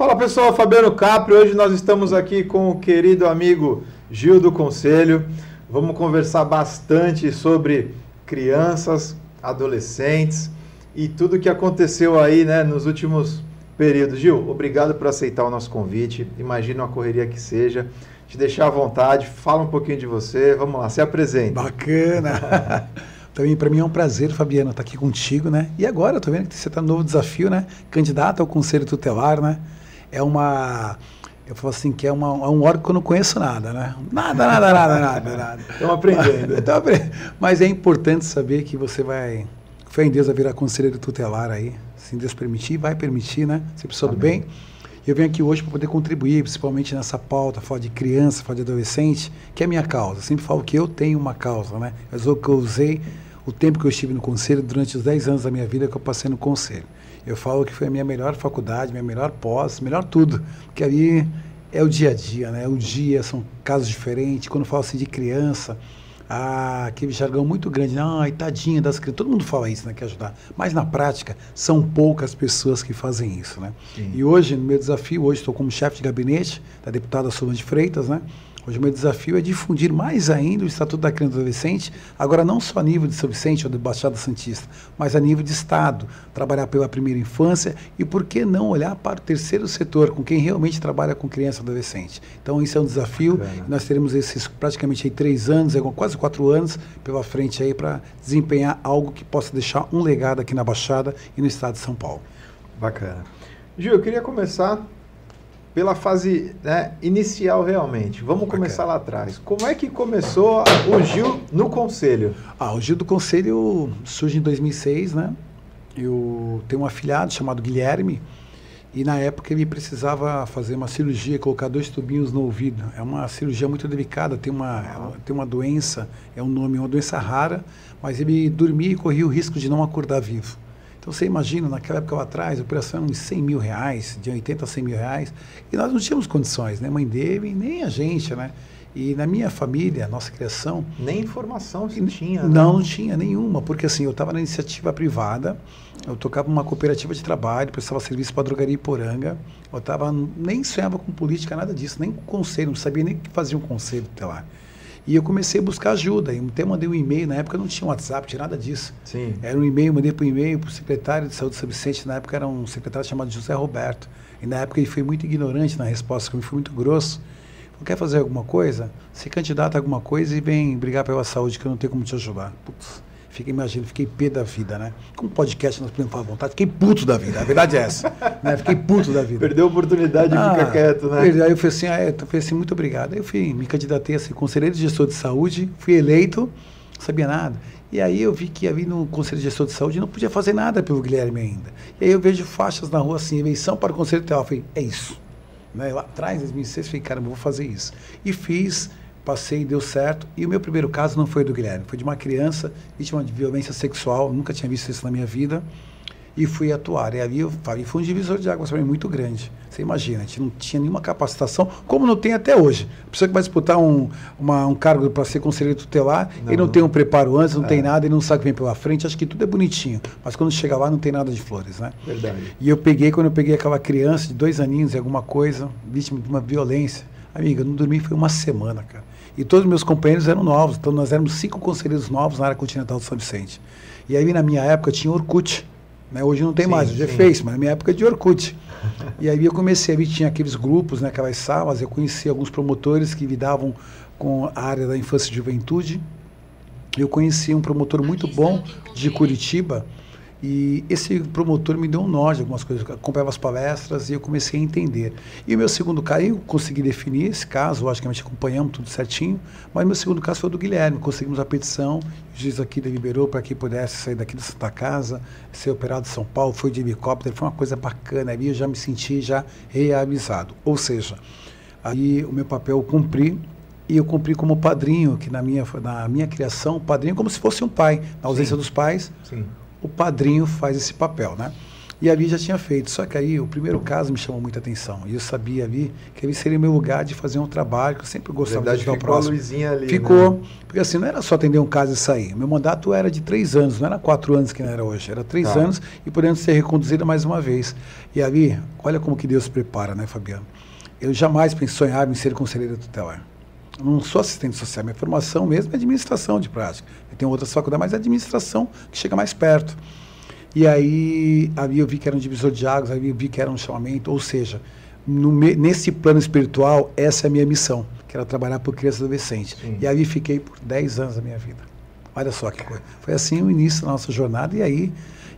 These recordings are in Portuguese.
Fala pessoal, Fabiano Capri. Hoje nós estamos aqui com o querido amigo Gil do Conselho. Vamos conversar bastante sobre crianças, adolescentes e tudo que aconteceu aí né, nos últimos períodos. Gil, obrigado por aceitar o nosso convite. Imagina uma correria que seja. Te deixar à vontade, fala um pouquinho de você. Vamos lá, se apresenta. Bacana! Também para mim é um prazer, Fabiano, estar aqui contigo, né? E agora, eu tô vendo que você está no novo desafio, né? Candidato ao Conselho Tutelar, né? É uma eu falo assim que é, uma, é um órgão que eu não conheço nada, né? Nada, nada, nada, nada, nada. Estamos aprendendo. Então, mas é importante saber que você vai, fé em Deus, a virar conselheiro tutelar aí, se Deus permitir, vai permitir, né? Se pessoa do bem. Eu venho aqui hoje para poder contribuir, principalmente nessa pauta, falar de criança, falar de adolescente, que é a minha causa. Eu sempre falo que eu tenho uma causa, né? Mas o que eu usei o tempo que eu estive no conselho, durante os 10 anos da minha vida que eu passei no conselho. Eu falo que foi a minha melhor faculdade, minha melhor pós, melhor tudo. Porque ali é o dia a dia, né? O dia, são casos diferentes. Quando eu falo assim de criança, ah, aquele jargão muito grande, ai, tadinha das crianças. Todo mundo fala isso, né? Quer ajudar. Mas na prática, são poucas pessoas que fazem isso, né? Sim. E hoje, no meu desafio, hoje estou como chefe de gabinete da deputada Solange Freitas, né? Hoje o meu desafio é difundir mais ainda o Estatuto da Criança e do Adolescente, agora não só a nível de São Vicente ou de Baixada Santista, mas a nível de Estado, trabalhar pela primeira infância e por que não olhar para o terceiro setor, com quem realmente trabalha com criança e adolescente. Então isso é um desafio, nós teremos esses praticamente aí três anos, quase quatro anos pela frente aí para desempenhar algo que possa deixar um legado aqui na Baixada e no Estado de São Paulo. Bacana. Gil, eu queria começar pela fase né, inicial realmente. Vamos okay. começar lá atrás. Como é que começou o Gil no Conselho? Ah, o Gil do Conselho surge em 2006, né? Eu tenho um afilhado chamado Guilherme e na época ele precisava fazer uma cirurgia, colocar dois tubinhos no ouvido. É uma cirurgia muito delicada, tem uma, tem uma doença, é um nome, uma doença rara, mas ele dormia e corria o risco de não acordar vivo. Então você imagina, naquela época lá atrás, a operação era uns 100 mil reais, de 80 a 100 mil reais, e nós não tínhamos condições, né? Mãe dele, nem a gente, né? E na minha família, nossa criação. Nem informação se tinha. Né? Não, não tinha nenhuma, porque assim, eu estava na iniciativa privada, eu tocava numa cooperativa de trabalho, prestava serviço para a drogaria Iporanga, eu estava, nem sonhava com política, nada disso, nem com conselho, não sabia nem que fazia um conselho até lá. E eu comecei a buscar ajuda. Eu até mandei um e-mail, na época não tinha WhatsApp, tinha nada disso. Sim. Era um e-mail, mandei para o e-mail para o secretário de saúde de São Vicente, na época era um secretário chamado José Roberto. E na época ele foi muito ignorante na resposta, foi muito grosso. Quer fazer alguma coisa? Se candidata a alguma coisa e vem brigar pela saúde que eu não tenho como te ajudar. Putz. Fiquei, imagina, fiquei pé da vida, né? Com podcast nós podemos falar à vontade, fiquei puto da vida, a verdade é essa. né? Fiquei puto da vida. Perdeu a oportunidade de ah, ficar quieto, né? Aí eu falei assim, ah, é, eu falei assim, muito obrigado. Aí eu fui, me candidatei a ser conselheiro de gestor de saúde, fui eleito, não sabia nada. E aí eu vi que ali no Conselho de Gestor de Saúde não podia fazer nada pelo Guilherme ainda. E aí eu vejo faixas na rua assim, eleição para o Conselho Tutelar. Eu falei, é isso. Né? Lá atrás, em 2006, eu falei, cara, eu vou fazer isso. E fiz, passei, deu certo. E o meu primeiro caso não foi do Guilherme, foi de uma criança vítima de violência sexual, nunca tinha visto isso na minha vida. E fui atuar. E ali eu foi um divisor de águas para mim muito grande. Você imagina, a gente não tinha nenhuma capacitação, como não tem até hoje. A pessoa que vai disputar um, uma, um cargo para ser conselheiro tutelar, não, ele não, não, tem um preparo antes, não é. tem nada, ele não sabe o que vem pela frente, acho que tudo é bonitinho. Mas quando chega lá, não tem nada de flores, né? Verdade. E eu peguei, quando eu peguei aquela criança de dois aninhos e alguma coisa, vítima de uma violência, amiga, eu não dormi foi uma semana, cara. E todos os meus companheiros eram novos, então nós éramos cinco conselheiros novos na área continental do São Vicente. E aí, na minha época, tinha Orkut. Né? Hoje não tem sim, mais, hoje é Face, mas na minha época é de Orkut. e aí eu comecei a ver, tinha aqueles grupos, né, aquelas salas, eu conheci alguns promotores que lidavam com a área da infância e juventude. Eu conheci um promotor muito bom de Curitiba, e esse promotor me deu um nó de algumas coisas, acompanhava as palestras e eu comecei a entender. E o meu segundo caso, eu consegui definir esse caso, logicamente acompanhamos tudo certinho, mas meu segundo caso foi o do Guilherme. Conseguimos a petição, o juiz aqui deliberou para que pudesse sair daqui da Santa Casa, ser operado em São Paulo, foi de helicóptero, foi uma coisa bacana. Aí eu já me senti já reavisado. Ou seja, aí o meu papel eu cumpri e eu cumpri como padrinho, que na minha, na minha criação, padrinho como se fosse um pai, na ausência Sim. dos pais. Sim o padrinho faz esse papel, né? E ali já tinha feito. Só que aí o primeiro caso me chamou muita atenção. E eu sabia ali que ali seria meu lugar de fazer um trabalho, que eu sempre gostava Verdade, de ajudar o ficou próximo. luzinha ali, ficou. né? Porque assim, não era só atender um caso e sair. Meu mandato era de três anos, não era quatro anos que não era hoje. Era três Tá. anos e podendo ser reconduzido mais uma vez. E ali, olha como que Deus prepara, né, Fabiano? Eu jamais pensei sonhava em ser conselheiro tutelar. Eu não sou assistente social, minha formação mesmo é administração de prática. Eu tenho outras faculdades, mas é administração que chega mais perto. E aí, ali eu vi que era um divisor de águas, ali eu vi que era um chamamento, ou seja, no nesse plano espiritual, essa é a minha missão, que era trabalhar por criança e adolescente. Sim. E ali fiquei por 10 anos da minha vida. Olha só que coisa. Foi assim o início da nossa jornada, e aí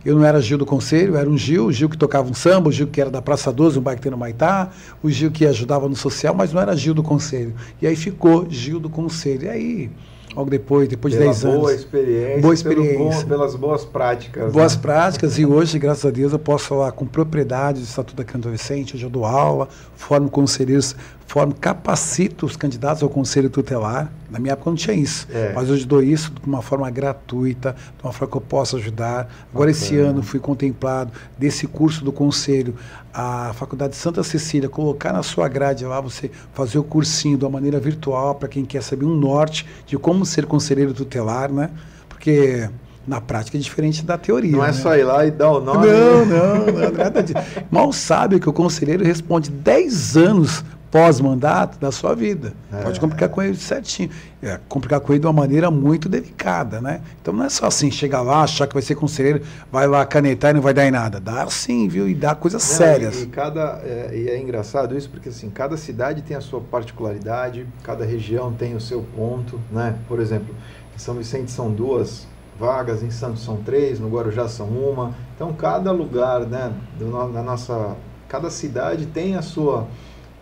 eu não era Gil do Conselho, era um Gil, o Gil que tocava um samba, o Gil que era da Praça 12, um bairro que tem no Maitá, o Gil que ajudava no social, mas não era Gil do Conselho. E aí ficou Gil do Conselho. E aí, logo depois, depois de Pela 10 anos. boa experiência, Boa pelo bom- experiência. pelas boas práticas. Boas né? práticas e hoje, graças a Deus, eu posso falar com propriedade do Estatuto da Criança Adolescente. Hoje eu dou aula, formo conselheiros, formo, capacito os candidatos ao conselho tutelar. Na minha época não tinha isso, É. mas hoje dou isso de uma forma gratuita, de uma forma que eu possa ajudar. Agora, esse ano, fui contemplado desse curso do conselho, a Faculdade Santa Cecília, colocar na sua grade lá, você fazer o cursinho de uma maneira virtual, para quem quer saber um norte de como ser conselheiro tutelar, né? Porque na prática é diferente da teoria. Não é né? só ir lá e dar o nome. Não, né? não, não, nada disso. Mal sabe que o conselheiro responde 10 anos pós-mandato da sua vida. É. Pode complicar com ele certinho. É, complicar com ele de uma maneira muito delicada, né? Então não é só assim, chegar lá, achar que vai ser conselheiro, vai lá canetar e não vai dar em nada. Dá sim, viu? E dá coisas Não, sérias. E, cada, é, e é engraçado isso, porque assim, cada cidade tem a sua particularidade, cada região tem o seu ponto, né? Por exemplo, em São Vicente são duas vagas, em Santos são três, no Guarujá são uma. Então cada lugar, né, na nossa, cada cidade tem a sua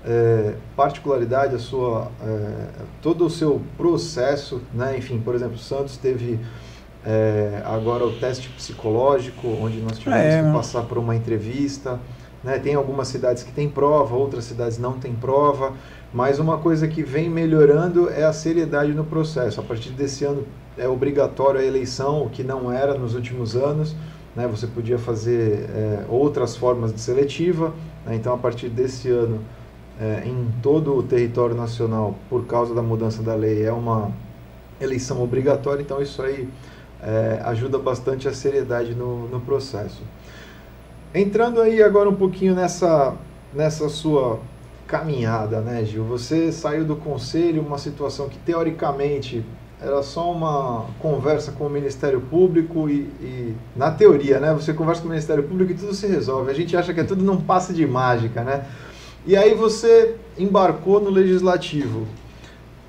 é, particularidade, a sua, é, todo o seu processo, né? Enfim, por exemplo, Santos teve é, agora o teste psicológico, onde nós tivemos É, que não. passar por uma entrevista. Né? Tem algumas cidades que têm prova, outras cidades não têm prova, mas uma coisa que vem melhorando é a seriedade no processo. A partir desse ano é obrigatório a eleição, o que não era nos últimos anos. Né? Você podia fazer é, outras formas de seletiva. né? Então, a partir desse ano, é, em todo o território nacional, por causa da mudança da lei, é uma eleição obrigatória. Então, isso aí é, ajuda bastante a seriedade no, no processo. Entrando aí agora um pouquinho nessa, nessa sua caminhada, né, Gil? Você saiu do conselho, uma situação que teoricamente era só uma conversa com o Ministério Público e, e, na teoria, né? Você conversa com o Ministério Público e tudo se resolve. A gente acha que é tudo num passe de mágica, né? E aí você embarcou no Legislativo.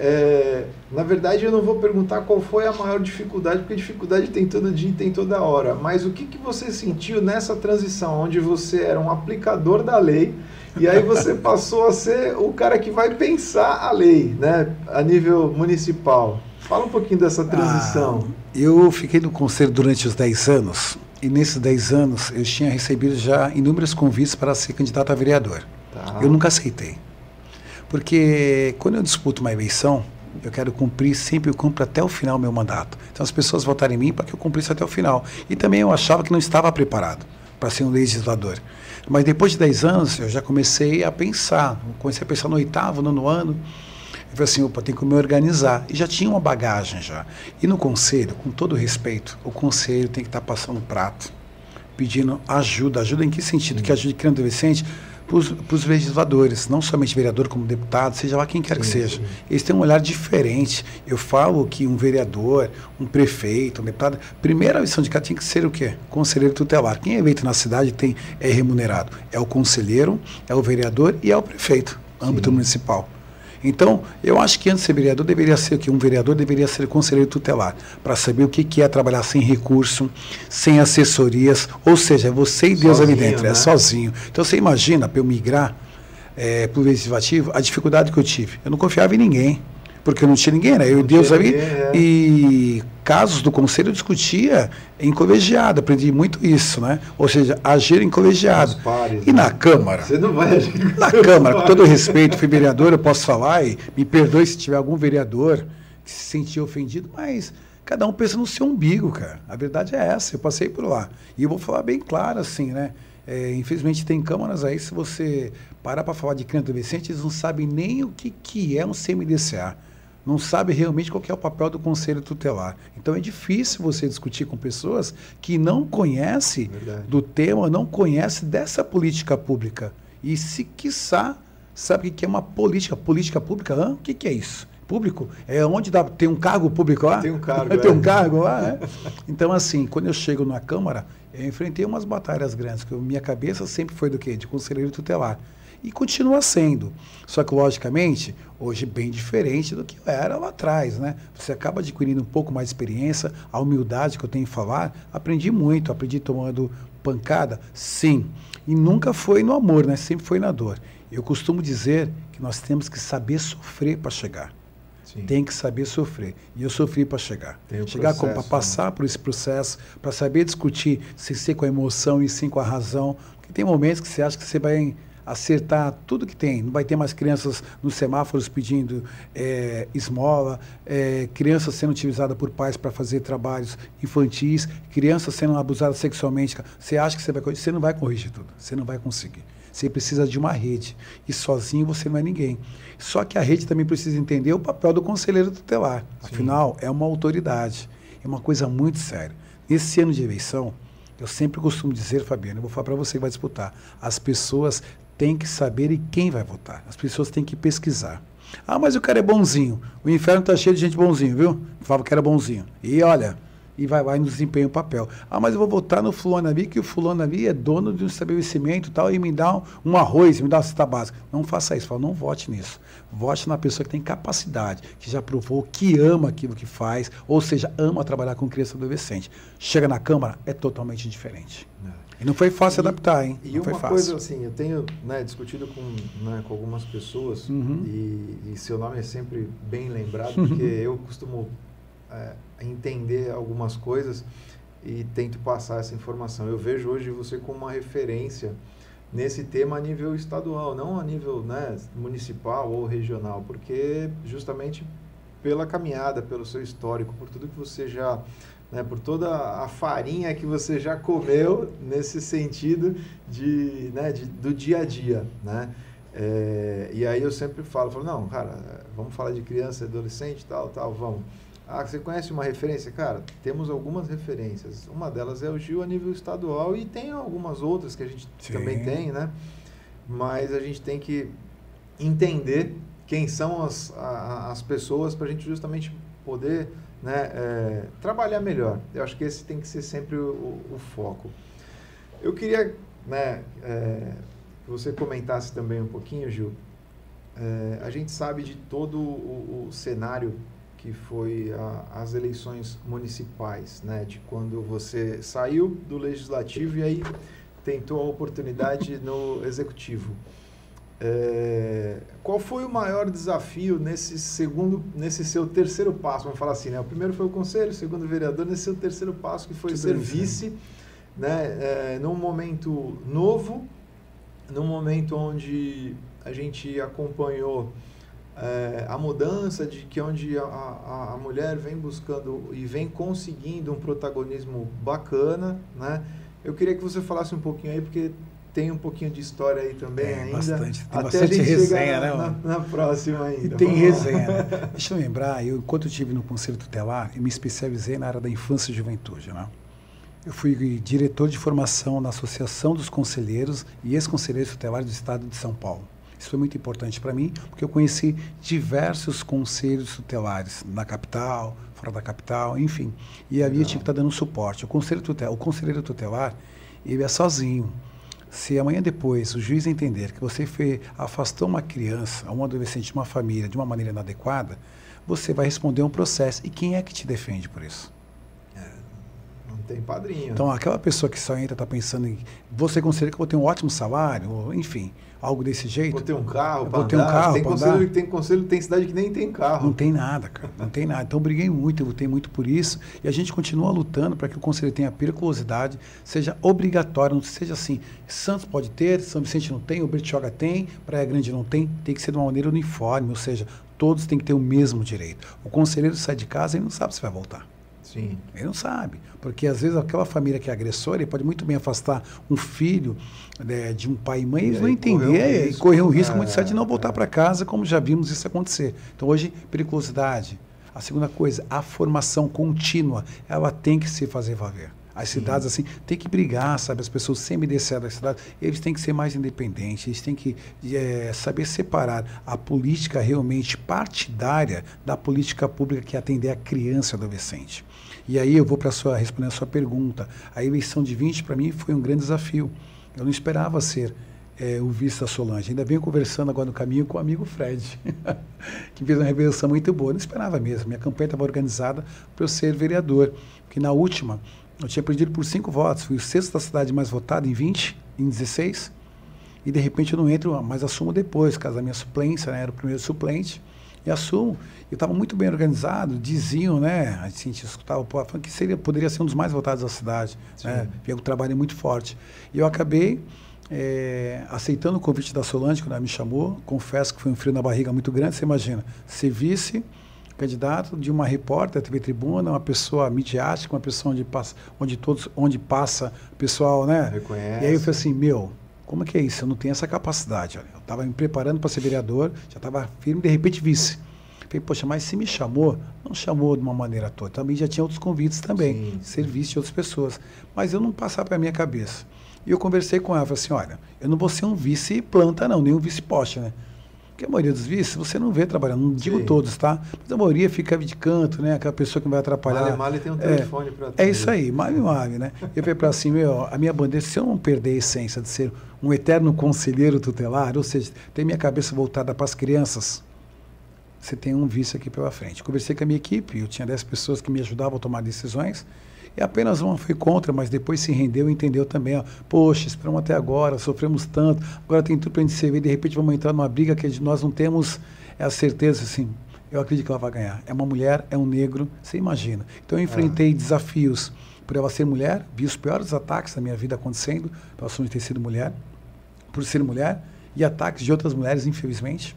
É, na verdade, eu não vou perguntar qual foi a maior dificuldade, porque dificuldade tem todo dia e tem toda hora. Mas o que, que você sentiu nessa transição, onde você era um aplicador da lei e aí você passou a ser o cara que vai pensar a lei, né, a nível municipal? Fala um pouquinho dessa transição. Ah, eu fiquei no conselho durante os 10 anos, e nesses 10 anos eu tinha recebido já inúmeros convites para ser candidato a vereador. Eu nunca aceitei. Porque quando eu disputo uma eleição, eu quero cumprir, sempre eu cumpro até o final o meu mandato. Então as pessoas votaram em mim para que eu cumprisse até o final. E também eu achava que não estava preparado para ser um legislador. Mas depois de 10 anos, eu já comecei a pensar. Comecei a pensar no oitavo, nono ano. Eu falei assim, opa, tem que me organizar. E já tinha uma bagagem já. E no conselho, com todo respeito, o conselho tem que estar passando prato, pedindo ajuda. Ajuda em que sentido? Que ajude criança adolescente para os legisladores, não somente vereador, como deputado, seja lá quem quer que Sim, seja. sim. Eles têm um olhar diferente. Eu falo que um vereador, um prefeito, um deputado, primeira missão de cada tinha que ser o quê? Conselheiro tutelar. Quem é eleito na cidade tem é remunerado. É o conselheiro, é o vereador e é o prefeito, âmbito Sim. municipal. Então, eu acho que antes de ser vereador, deveria ser o que um vereador deveria ser conselheiro tutelar, para saber o que que é trabalhar sem recurso, sem assessorias, ou seja, você e Deus ali Sozinho, dentro, né? é sozinho. Então, você imagina, para eu migrar é, para o legislativo, a dificuldade que eu tive. Eu não confiava em ninguém, porque não tinha ninguém, era eu e Deus ali. é. E casos do conselho eu discutia em colegiado, aprendi muito isso, né? Ou seja, agir em colegiado. Pares, e né? na Câmara, Você não vai agir na Câmara, com todo respeito, fui vereador, eu posso falar e me perdoe se tiver algum vereador que se sentiu ofendido, mas Cada um pensa no seu umbigo, cara. A verdade é essa. Eu passei por lá. E eu vou falar bem claro, assim, né? É, infelizmente tem câmaras aí, se você parar para falar de criança adolescente, eles não sabem nem o que, que é um CMDCA. Não sabe realmente qual é o papel do conselho tutelar. Então é difícil você discutir com pessoas que não conhecem do tema, não conhecem dessa política pública. E se quiçá, sabe o que é uma política? Política pública? Hã? O que, que é isso? Público? É onde dá, tem um cargo público lá? Tem um cargo. tem um é. cargo lá, é? Então, assim, quando eu chego na Câmara, eu enfrentei umas batalhas grandes, que minha cabeça sempre foi do quê? De conselheiro tutelar. E continua sendo. Só que, logicamente, hoje bem diferente do que era lá atrás, né? Você acaba adquirindo um pouco mais de experiência, a humildade que eu tenho em falar. Aprendi muito, aprendi tomando pancada, sim. E nunca foi no amor, né? Sempre foi na dor. Eu costumo dizer que nós temos que saber sofrer para chegar. Sim. Tem que saber sofrer. E eu sofri para chegar. chegar para né? passar né? por esse processo, para saber discutir sem ser com a emoção e sim com a razão. Porque tem momentos que você acha que você vai acertar tudo que tem. Não vai ter mais crianças nos semáforos pedindo é, esmola, é, crianças sendo utilizadas por pais para fazer trabalhos infantis, crianças sendo abusadas sexualmente. Você acha que você vai Você não vai corrigir tudo. Você não vai conseguir. Você precisa de uma rede. E sozinho você não é ninguém. Só que a rede também precisa entender o papel do conselheiro tutelar. Afinal, Sim. é uma autoridade. É uma coisa muito séria. Nesse ano de eleição, eu sempre costumo dizer, Fabiano, eu vou falar para você que vai disputar, as pessoas têm que saber e quem vai votar. As pessoas têm que pesquisar. Ah, mas o cara é bonzinho. O inferno está cheio de gente bonzinho, viu? Falava que era bonzinho. E olha, e vai lá e desempenha o papel. Ah, mas eu vou votar no fulano ali, que o fulano ali é dono de um estabelecimento tal, e me dá um, um arroz, me dá uma cesta básica. Não faça isso, fala, não vote nisso. Vote na pessoa que tem capacidade, que já provou que ama aquilo que faz, ou seja, ama trabalhar com criança e adolescente. Chega na Câmara, é totalmente diferente. É. E não foi fácil e, adaptar, hein? E não uma coisa assim, eu tenho né, discutido com, né, com algumas pessoas, uhum. e, e, seu nome é sempre bem lembrado, porque eu costumo é, entender algumas coisas e tento passar essa informação. Eu vejo hoje você como uma referência nesse tema a nível estadual, não a nível né, municipal ou regional, porque justamente pela caminhada, pelo seu histórico, por tudo que você já, né, por toda a farinha que você já comeu nesse sentido de, né, de do dia a dia, né? É, e aí eu sempre falo, falo, não, cara, vamos falar de criança, adolescente, tal, tal, vamos. Ah, você conhece uma referência? Cara, temos algumas referências. Uma delas é o Gil a nível estadual e tem algumas outras que a gente Sim. também tem, né? Mas a gente tem que entender quem são as, a, as pessoas para a gente justamente poder né, é, trabalhar melhor. Eu acho que esse tem que ser sempre o, o, foco. Eu queria né, é, que você comentasse também um pouquinho, Gil. É, a gente sabe de todo o, o cenário que foi a, as eleições municipais, né, de quando você saiu do legislativo e aí tentou a oportunidade no executivo. É, qual foi o maior desafio nesse segundo, nesse seu terceiro passo? Vamos falar assim, né? O primeiro foi o conselho, o segundo o vereador, nesse seu terceiro passo que foi ser vice, né? É, num momento novo, num momento onde a gente acompanhou é, a mudança de que onde a, a, a, mulher vem buscando e vem conseguindo um protagonismo bacana, né? Eu queria que você falasse um pouquinho aí, porque tem um pouquinho de história aí também tem, ainda. Bastante, tem até bastante a gente resenha, né? Na, na, próxima ainda. E tem resenha. Né? Deixa eu lembrar, eu, enquanto eu estive no Conselho Tutelar, eu me especializei na área da infância e juventude, né? Eu fui diretor de formação na Associação dos Conselheiros e Ex-Conselheiros Tutelares do Estado de São Paulo. Isso foi muito importante para mim, porque eu conheci diversos conselhos tutelares na capital, fora da capital, enfim. E ali eu tinha que estar tá dando suporte. O conselho tutelar, o conselheiro tutelar, ele é sozinho. Se amanhã depois o juiz entender que você foi, afastou uma criança, um adolescente de uma família de uma maneira inadequada, você vai responder um processo. E quem é que te defende por isso? É, não tem padrinho. Então, aquela pessoa que só entra está pensando em. Você considera que eu vou ter um ótimo salário, enfim algo desse jeito. Vou ter um carro para ter um carro tem conselho, andar. tem conselho, tem cidade que nem tem carro. Não tem nada, cara. Não tem nada. Então eu briguei muito, eu lutei muito por isso. E a gente continua lutando para que o conselho tenha periculosidade, seja obrigatório, não seja assim. Santos pode ter, São Vicente não tem, o Bertioga tem, Praia Grande não tem. Tem que ser de uma maneira uniforme, ou seja, todos têm que ter o mesmo direito. O conselheiro sai de casa e não sabe se vai voltar. Sim. Ele não sabe. Porque às vezes aquela família que é agressora, ele pode muito bem afastar um filho né, de um pai e mãe, e eles não entender e correr um risco muito sério de não voltar é. para casa, como já vimos isso acontecer. Então hoje, periculosidade. A segunda coisa, a formação contínua, ela tem que se fazer valer. As cidades, assim, tem que brigar, sabe? As pessoas descer das cidades, eles têm que ser mais independentes, eles têm que é, saber separar a política realmente partidária da política pública que é atender a criança e adolescente. E aí eu vou para sua responder a sua pergunta. A eleição de 20 para mim foi um grande desafio. Eu não esperava ser é, o vice da Solange. Ainda venho conversando agora no caminho com o amigo Fred, que fez uma revelação muito boa. Eu não esperava mesmo. Minha campanha estava organizada para eu ser vereador. Que na última eu tinha perdido por cinco votos. Fui o sexto da cidade mais votado em 20, em 16. E de repente eu não entro, mas assumo depois, caso da minha suplência, né? Era o primeiro suplente. E assumo. Eu estava muito bem organizado, diziam, né? A gente escutava falando que seria, poderia ser um dos mais votados da cidade. Sim. Né? Via um trabalho muito forte. E eu acabei é, aceitando o convite da Solange, quando ela me chamou. Confesso que foi um frio na barriga muito grande. Você imagina, ser vice candidato de uma repórter da TV Tribuna, uma pessoa midiática, uma pessoa onde passa, onde todos, onde passa pessoal, né? Reconhece. E aí eu falei assim, meu, como é que é isso? Eu não tenho essa capacidade. Olha. Eu estava me preparando para ser vereador, já estava firme, de repente vice. Falei, poxa, mas se me chamou, não chamou de uma maneira toda. Também já tinha outros convites também, sim, ser vice de outras pessoas. Mas eu não passava para a minha cabeça. E eu conversei com ela, falei assim, olha, eu não vou ser um vice planta não, nem um vice poste, né? Porque a maioria dos vices você não vê trabalhando, não digo Sim. todos, tá? Mas a maioria fica de canto, né? Aquela pessoa que vai atrapalhar. Male, male tem um telefone é, para É isso aí, male, male, né? Eu falei para assim, meu, a minha bandeira, se eu não perder a essência de ser um eterno conselheiro tutelar, ou seja, ter minha cabeça voltada para as crianças, você tem um vício aqui pela frente. Conversei com a minha equipe, eu tinha 10 pessoas que me ajudavam a tomar decisões, e apenas uma foi contra, mas depois se rendeu e entendeu também. Ó, Poxa, esperamos até agora, sofremos tanto, agora tem tudo para a gente servir, de repente vamos entrar numa briga que nós não temos a certeza, assim, eu acredito que ela vai ganhar. É uma mulher, é um negro, você imagina. Então eu enfrentei é. desafios por ela ser mulher, vi os piores ataques da minha vida acontecendo, pela de ter sido mulher, por ser mulher, e ataques de outras mulheres, infelizmente.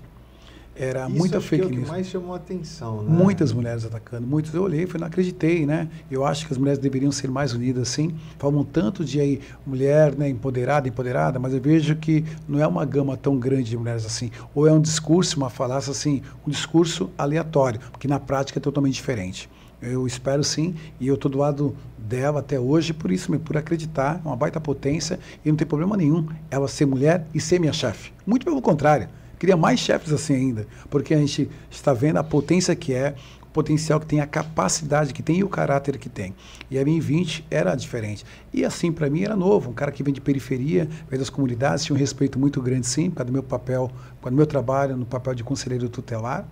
Era Isso muita fake que news. É o que mais chamou a atenção, né? Muitas mulheres atacando, muitos. Eu olhei, foi, não acreditei, né? Eu acho que as mulheres deveriam ser mais unidas, assim. Falam tanto de aí mulher, né, empoderada, empoderada, mas eu vejo que não é uma gama tão grande de mulheres assim. Ou é um discurso, uma falácia assim, um discurso aleatório, porque na prática é totalmente diferente. Eu espero sim, e eu estou do lado dela até hoje, por isso, por acreditar, é uma baita potência, e não tem problema nenhum ela ser mulher e ser minha chefe. Muito pelo contrário. Queria mais chefes assim ainda, porque a gente está vendo a potência que é, o potencial que tem, a capacidade que tem e o caráter que tem. E a minha 20 era diferente. E assim, para mim, era novo. Um cara que vem de periferia, vem das comunidades, tinha um respeito muito grande, sim, por causa do meu papel, por do meu trabalho no papel de conselheiro tutelar.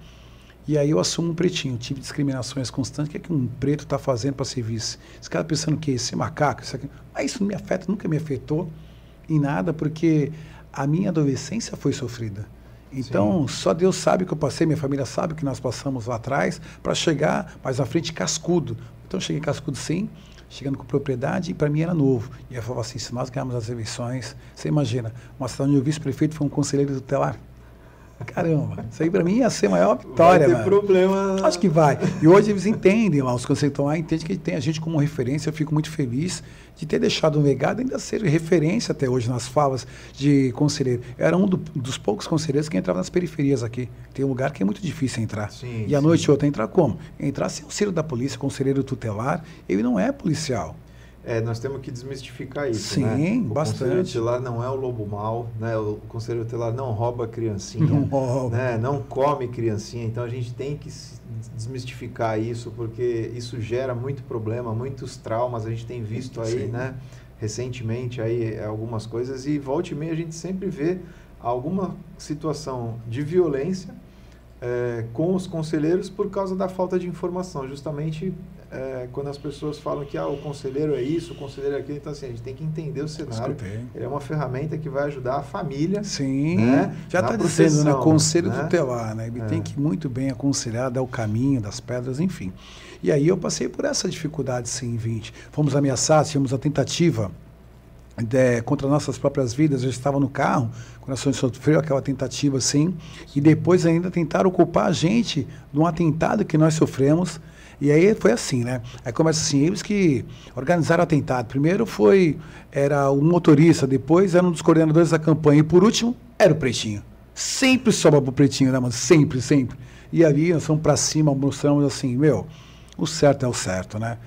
E aí eu assumo um pretinho, tive discriminações constantes. O que é que um preto está fazendo para ser vice? Esse cara pensando que esse macaco, isso aqui. Mas isso não me afeta, nunca me afetou em nada, porque a minha adolescência foi sofrida. Então, Sim. só Deus sabe o que eu passei, minha família sabe o que nós passamos lá atrás, para chegar mais à frente cascudo. Então, eu cheguei cascudo sim, chegando com propriedade, e para mim era novo. E eu falava assim: se nós ganharmos as eleições, você imagina, uma cidade onde o vice-prefeito foi um conselheiro tutelar. Caramba, isso aí para mim ia ser a maior vitória. Vai ter mano. problema. Acho que vai. E hoje eles entendem lá, os conselheiros lá entendem que tem a gente como referência. Eu fico muito feliz de ter deixado um legado, ainda ser referência até hoje nas falas de conselheiro. Eu era um do, dos poucos conselheiros que entrava nas periferias aqui. Tem um lugar que é muito difícil entrar. Sim, e à noite outra entrar como? Entrar sem auxílio da polícia, conselheiro tutelar, ele não é policial. É, nós temos que desmistificar isso, Sim, né? O bastante. conselheiro tutelar não é o lobo mau, né? O conselheiro tutelar não rouba criancinha, não, rouba. Né? não come criancinha. Então a gente tem que desmistificar isso, porque isso gera muito problema, muitos traumas. A gente tem visto aí, Sim. né? Recentemente aí algumas coisas e volta e meia a gente sempre vê alguma situação de violência é, com os conselheiros por causa da falta de informação, justamente é, quando as pessoas falam que ah, o conselheiro é isso, o conselheiro é aquilo, então assim, a gente tem que entender o cenário. Ele é uma ferramenta que vai ajudar a família. Sim, né, já está dizendo, né? Conselho né? tutelar, né? Ele é. tem que muito bem aconselhar, dar o caminho das pedras, enfim. E aí eu passei por essa dificuldade, sim, 20. Fomos ameaçados, tínhamos a tentativa de, contra nossas próprias vidas. Eu estava no carro, quando a gente sofreu aquela tentativa, assim, e depois ainda tentaram culpar a gente de um atentado que nós sofremos E aí foi assim, né? Aí começa assim, eles que organizaram o atentado. Primeiro foi, era o motorista, depois era um dos coordenadores da campanha, e por último, era o Pretinho. Sempre sobra pro Pretinho, né, mano? Sempre, sempre. E ali nós fomos pra cima, mostramos assim, meu, o certo é o certo, né?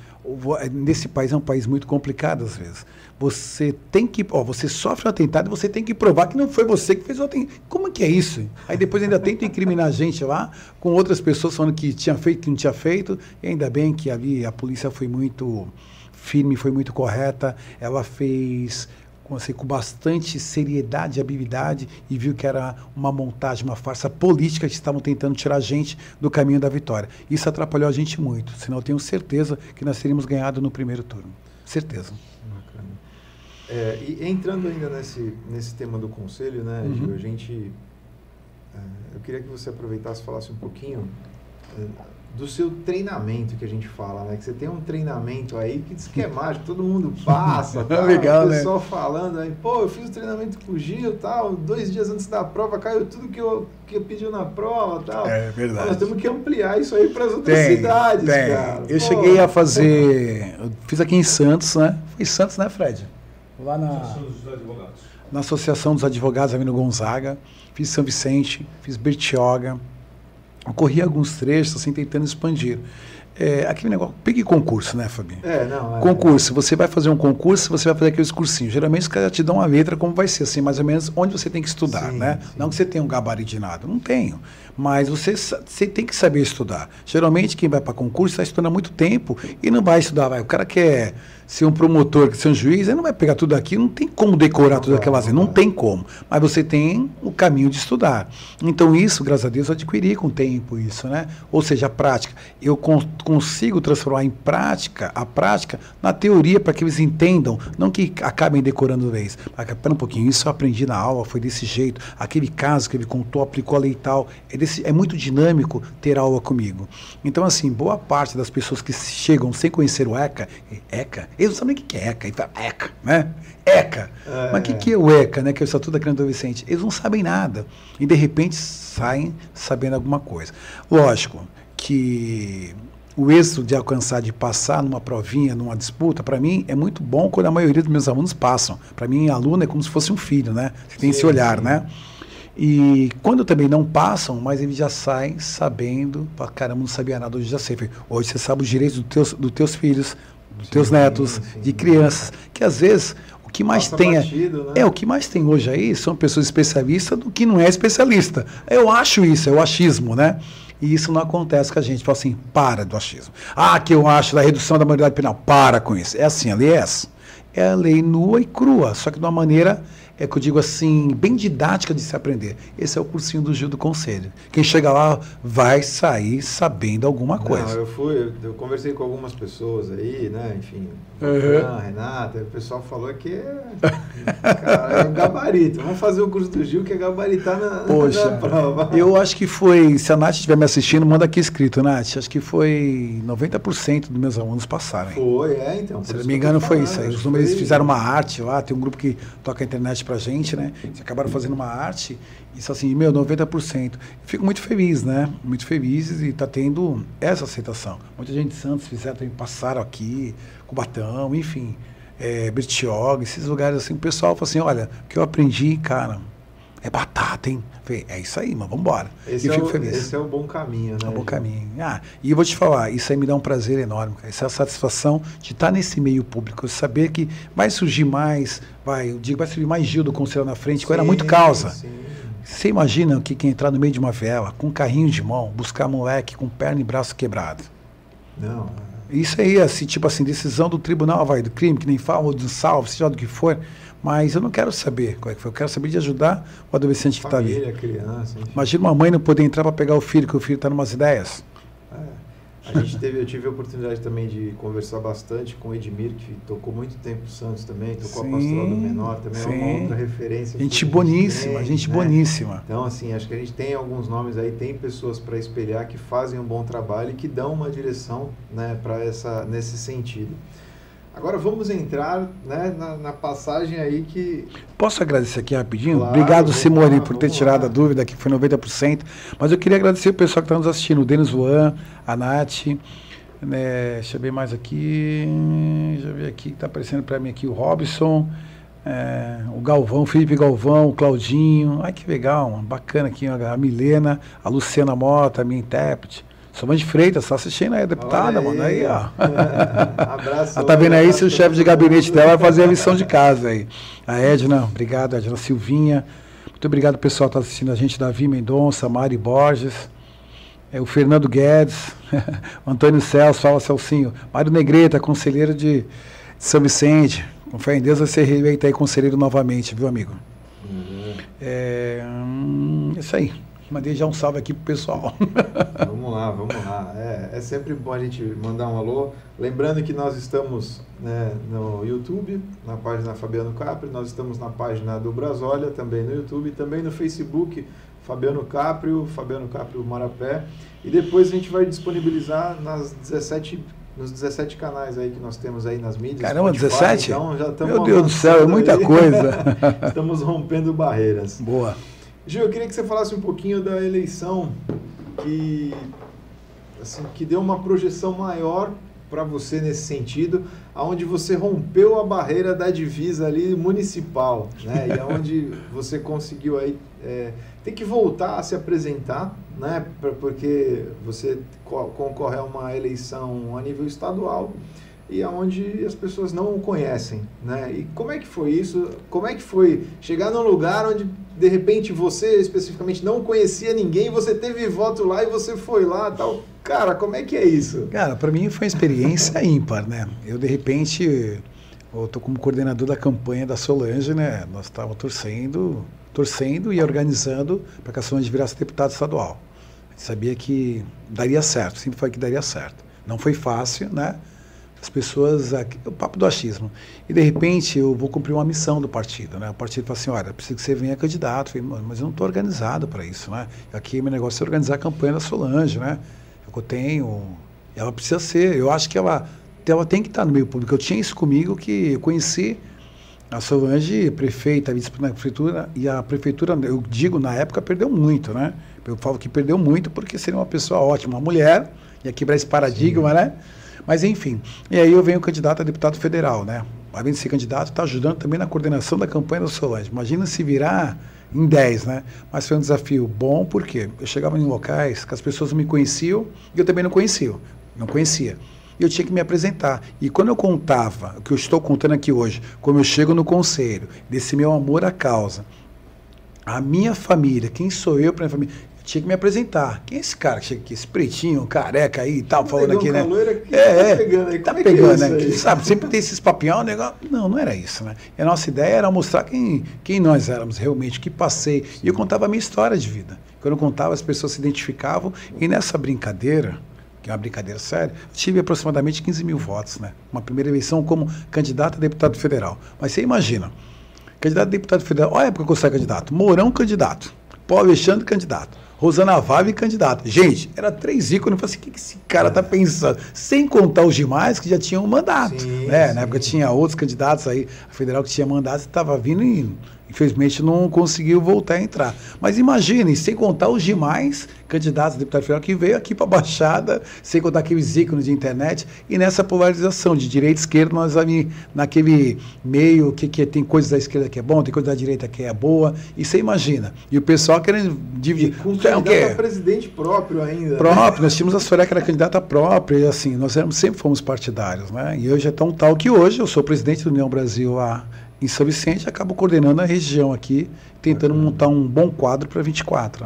Nesse país é um país muito complicado às vezes. Você tem que, ó, você sofre um atentado e você tem que provar que não foi você que fez o atentado. Como que é isso? Aí depois ainda tenta incriminar a gente lá com outras pessoas falando que tinha feito, que não tinha feito. E ainda bem que ali a polícia foi muito firme, foi muito correta. Ela fez assim, com bastante seriedade e habilidade e viu que era uma montagem, uma farsa política que estavam tentando tirar a gente do caminho da vitória. Isso atrapalhou a gente muito, senão eu tenho certeza que nós teríamos ganhado no primeiro turno. Certeza. É, e entrando ainda nesse, nesse tema do conselho, né, uhum. Gil, a gente. É, eu queria que você aproveitasse e falasse um pouquinho é, do seu treinamento que a gente fala, né? Que você tem um treinamento aí que diz que é mágico, todo mundo passa, tá? Legal, o né? pessoal né? falando aí, pô, eu fiz o treinamento com o Gil tal, dois dias antes da prova caiu tudo que eu, que eu pedi na prova tal. É verdade. nós temos que ampliar isso aí para as outras tem, cidades, tem. cara. Eu pô, cheguei a fazer, eu fiz aqui em Santos, né? Foi em Santos, né, Fred? Lá na, na Associação dos Advogados Avino Gonzaga, fiz São Vicente, fiz Bertioga, corri alguns trechos assim tentando expandir. É, aquele negócio, pegue concurso, né, Fabinho? É, não. É, concurso, você vai fazer um concurso, você vai fazer aqueles cursinhos. Geralmente os caras te dão uma letra como vai ser, assim, mais ou menos onde você tem que estudar, sim, né? Sim. Não que você tenha um gabarito de nada, não tenho. Mas você, você tem que saber estudar. Geralmente quem vai para concurso está estudando há muito tempo e não vai estudar. Vai. O cara quer ser um promotor, ser um juiz, ele não vai pegar tudo aquilo, não tem como decorar tudo aquilo assim, não tem como. Mas você tem o caminho de estudar. Então isso, graças a Deus, eu adquiri com o tempo isso, né? Ou seja, a prática. Eu con consigo transformar em prática, a prática, na teoria para que eles entendam, não que acabem decorando vez. Mas, pera um pouquinho, isso eu aprendi na aula, foi desse jeito. Aquele caso que ele contou, aplicou a lei tal. É, desse, é muito dinâmico ter aula comigo. Então, assim, boa parte das pessoas que chegam sem conhecer o ECA, ECA, eles não sabem o que é ECA. Ele fala ECA, né? ECA. É. Mas o que, que é o ECA, né? Que é o Estatuto da Criança e Adolescente? Eles não sabem nada. E, de repente, saem sabendo alguma coisa. Lógico que o êxito de alcançar, de passar numa provinha, numa disputa, para mim é muito bom quando a maioria dos meus alunos passam. Para mim, aluno é como se fosse um filho, né? Você tem sim, esse olhar, sim. né? E quando também não passam, mas eles já saem sabendo, para caramba, não sabia nada, hoje já sei. Hoje você sabe os direitos dos teus, dos teus filhos, dos teus netos, sim, de crianças, que às vezes o que mais Passa tem batido, né? é o que mais tem hoje aí são pessoas especialistas do que não é especialista. Eu acho isso, é o achismo, né? E isso não acontece com a gente. Fala assim, para do achismo. Ah, que eu acho da redução da maioridade penal. Para com isso. É assim, a lei é essa. É a lei nua e crua, só que de uma maneira é que eu digo assim, bem didática de se aprender. Esse é o cursinho do Gil do Conselho. Quem chega lá vai sair sabendo alguma coisa. Não, eu fui, eu conversei com algumas pessoas aí, né, enfim, uhum. Renata, o pessoal falou que é, cara, é gabarito. Vamos fazer o curso do Gil que é gabaritar na, Poxa, na prova. Eu acho que foi, se a Nath estiver me assistindo, manda aqui escrito, Nath, acho que foi 90% dos meus alunos passaram. Foi, é, então. Se não me engano foi isso aí. Os números fizeram uma arte lá, tem um grupo que toca a internet pra gente, né? Eles acabaram fazendo uma arte isso assim, meu, 90%. Fico muito feliz, né? Muito feliz e está tendo essa aceitação. Muita gente de Santos fizeram, também passaram aqui, Cubatão, enfim, é, Bertioga, esses lugares assim, o pessoal fala assim, olha, o que eu aprendi, cara, é batata, hein? Falei, é isso aí, mas vamos embora. Esse, e é o, esse é o bom caminho, né? É o bom caminho. Ah, e eu vou te falar, isso aí me dá um prazer enorme, cara. Essa é a satisfação de estar nesse meio público, saber que vai surgir mais, vai, eu digo, vai surgir mais Gil do Conselho na frente, sim, que era muito causa. Sim. Você imagina o que, que é entrar no meio de uma vela, com um carrinho de mão, buscar moleque com perna e braço quebrado? Não. Isso aí, assim, tipo assim, decisão do tribunal vai do crime, que nem fala, ou do salvo, seja do que for. Mas eu não quero saber qual é que foi. Eu quero saber de ajudar o adolescente que está ali. criança. Enfim. Imagina uma mãe não poder entrar para pegar o filho, que o filho está em umas ideias. É. A gente teve, eu tive a oportunidade também de conversar bastante com o Edmir, que tocou muito tempo o Santos também, tocou sim, a Pastoral do Menor, também sim. é uma outra referência. Gente boníssima, gente né? boníssima. Então, assim, acho que a gente tem alguns nomes aí, tem pessoas para espelhar que fazem um bom trabalho e que dão uma direção né, para essa nesse sentido. Agora vamos entrar né, na, na, passagem aí que. Posso agradecer aqui rapidinho? Claro, Obrigado, Simone, por ter tirado lá. a dúvida, que foi 90%. Mas eu queria agradecer o pessoal que está nos assistindo, o Denis Juan, a Nath, Né, deixa eu ver mais aqui. Deixa eu ver aqui, está aparecendo para mim aqui o Robson. É, o Galvão, Felipe Galvão, o Claudinho, ai que legal, mano, bacana aqui, a Milena, a Luciana Mota, a minha intérprete, Somente Freitas, está assistindo aí, a deputada, aí. mano, aí, ó. abraço. Ela tá vendo aí se o chefe de gabinete dela vai fazer a lição de casa aí. A Edna, obrigado, Edna Silvinha, muito obrigado pessoal que está assistindo a gente, Davi Mendonça, Mari Borges, é, o Fernando Guedes, o Antônio Celso, fala Celcinho, Mário Negreta, conselheiro de, de São Vicente, com fé em Deus vai ser reeleito aí conselheiro novamente, viu, amigo? Uhum. É, hum, isso aí. Mandei já um salve aqui pro pessoal. vamos lá, vamos lá. É, é, sempre bom a gente mandar um alô. Lembrando que nós estamos né, no YouTube, na página Fabiano Capri, nós estamos na página do Brasólia, também no YouTube, também no Facebook, Fabiano Caprio, Fabiano Caprio Marapé. E depois a gente vai disponibilizar nas 17 nos 17 canais aí que nós temos aí nas mídias. Caramba, Spotify, 17? Então já estamos Meu Deus do céu, é muita aí. coisa. estamos rompendo barreiras. Boa. Gil, eu queria que você falasse um pouquinho da eleição que, assim, que deu uma projeção maior para você nesse sentido, aonde você rompeu a barreira da divisa ali municipal, né? E aonde você conseguiu aí é, tem que voltar a se apresentar, né? Porque você concorre a uma eleição a nível estadual e aonde as pessoas não o conhecem, né? E como é que foi isso? Como é que foi chegar num lugar onde de repente você especificamente não conhecia ninguém, você teve voto lá e você foi lá, tal? Cara, como é que é isso? Cara, para mim foi uma experiência ímpar, né? Eu de repente eu tô como coordenador da campanha da Solange, né? Nós estávamos torcendo torcendo e organizando para que a Solange virasse deputado estadual. A gente sabia que daria certo, sempre foi que daria certo. Não foi fácil, né? As pessoas, o papo do achismo. E de repente eu vou cumprir uma missão do partido, né? O partido fala assim, olha, preciso que você venha candidato. Eu falei, mas eu não estou organizado para isso, né? Aqui meu negócio é organizar a campanha da Solange, né? Eu tenho, ela precisa ser, eu acho que ela, ela tem que estar no meio público. Eu tinha isso comigo que eu conheci a Solange, prefeita, vice-presidente da prefeitura, e a prefeitura, eu digo, na época perdeu muito, né? Eu falo que perdeu muito porque seria uma pessoa ótima, uma mulher, ia quebrar esse paradigma, Sim. né? Mas enfim, e aí eu venho candidato a deputado federal, né? Além de ser candidato, está ajudando também na coordenação da campanha da Solange. Imagina se virar em 10, né? Mas foi um desafio bom porque eu chegava em locais que as pessoas me conheciam e eu também não conhecia, não conhecia eu tinha que me apresentar. E quando eu contava, o que eu estou contando aqui hoje, como eu chego no conselho, desse meu amor à causa, a minha família, quem sou eu para minha família, tinha que me apresentar. Quem é esse cara que chega aqui, esse pretinho, careca aí e tal, falando aqui, né? Aqui, é, tá é, pegando aí. Tá é pegando, é né? Sabe, sempre tem esses papinhão, negócio. Não, não era isso, né? E a nossa ideia era mostrar quem, quem nós éramos realmente, que passei. E eu contava a minha história de vida. Quando eu contava, as pessoas se identificavam. E nessa brincadeira, que é uma brincadeira séria, tive aproximadamente 15 mil votos, né? Uma primeira eleição como candidato a deputado federal. Mas você imagina, candidato a deputado federal, olha a época que eu saí candidato, Mourão candidato, Paulo Alexandre candidato, Rosana Vave candidato. Gente, era três ícones. Eu falei assim, o que, que esse cara tá pensando? Sem contar os demais que já tinham um mandato. Sim, né? Sim. Na época tinha outros candidatos aí, a federal que tinha mandato, estava vindo e infelizmente não conseguiu voltar a entrar. Mas imagine, sem contar os demais candidatos a deputado federal que veio aqui para a Baixada, sem contar aqueles ícones de internet, e nessa polarização de direita e esquerda, nós ali naquele meio que, que tem coisas da esquerda que é bom, tem coisa da direita que é boa, e você imagina. E o pessoal querendo dividir. E com candidato é, a presidente próprio ainda. Né? Próprio, nós tínhamos a Soraya que era candidata própria, e assim, nós éramos, sempre fomos partidários, né? E hoje é tão tal que hoje eu sou presidente do União Brasil há em São Vicente, acabo coordenando a região aqui, tentando Bacana. montar um bom quadro para 24.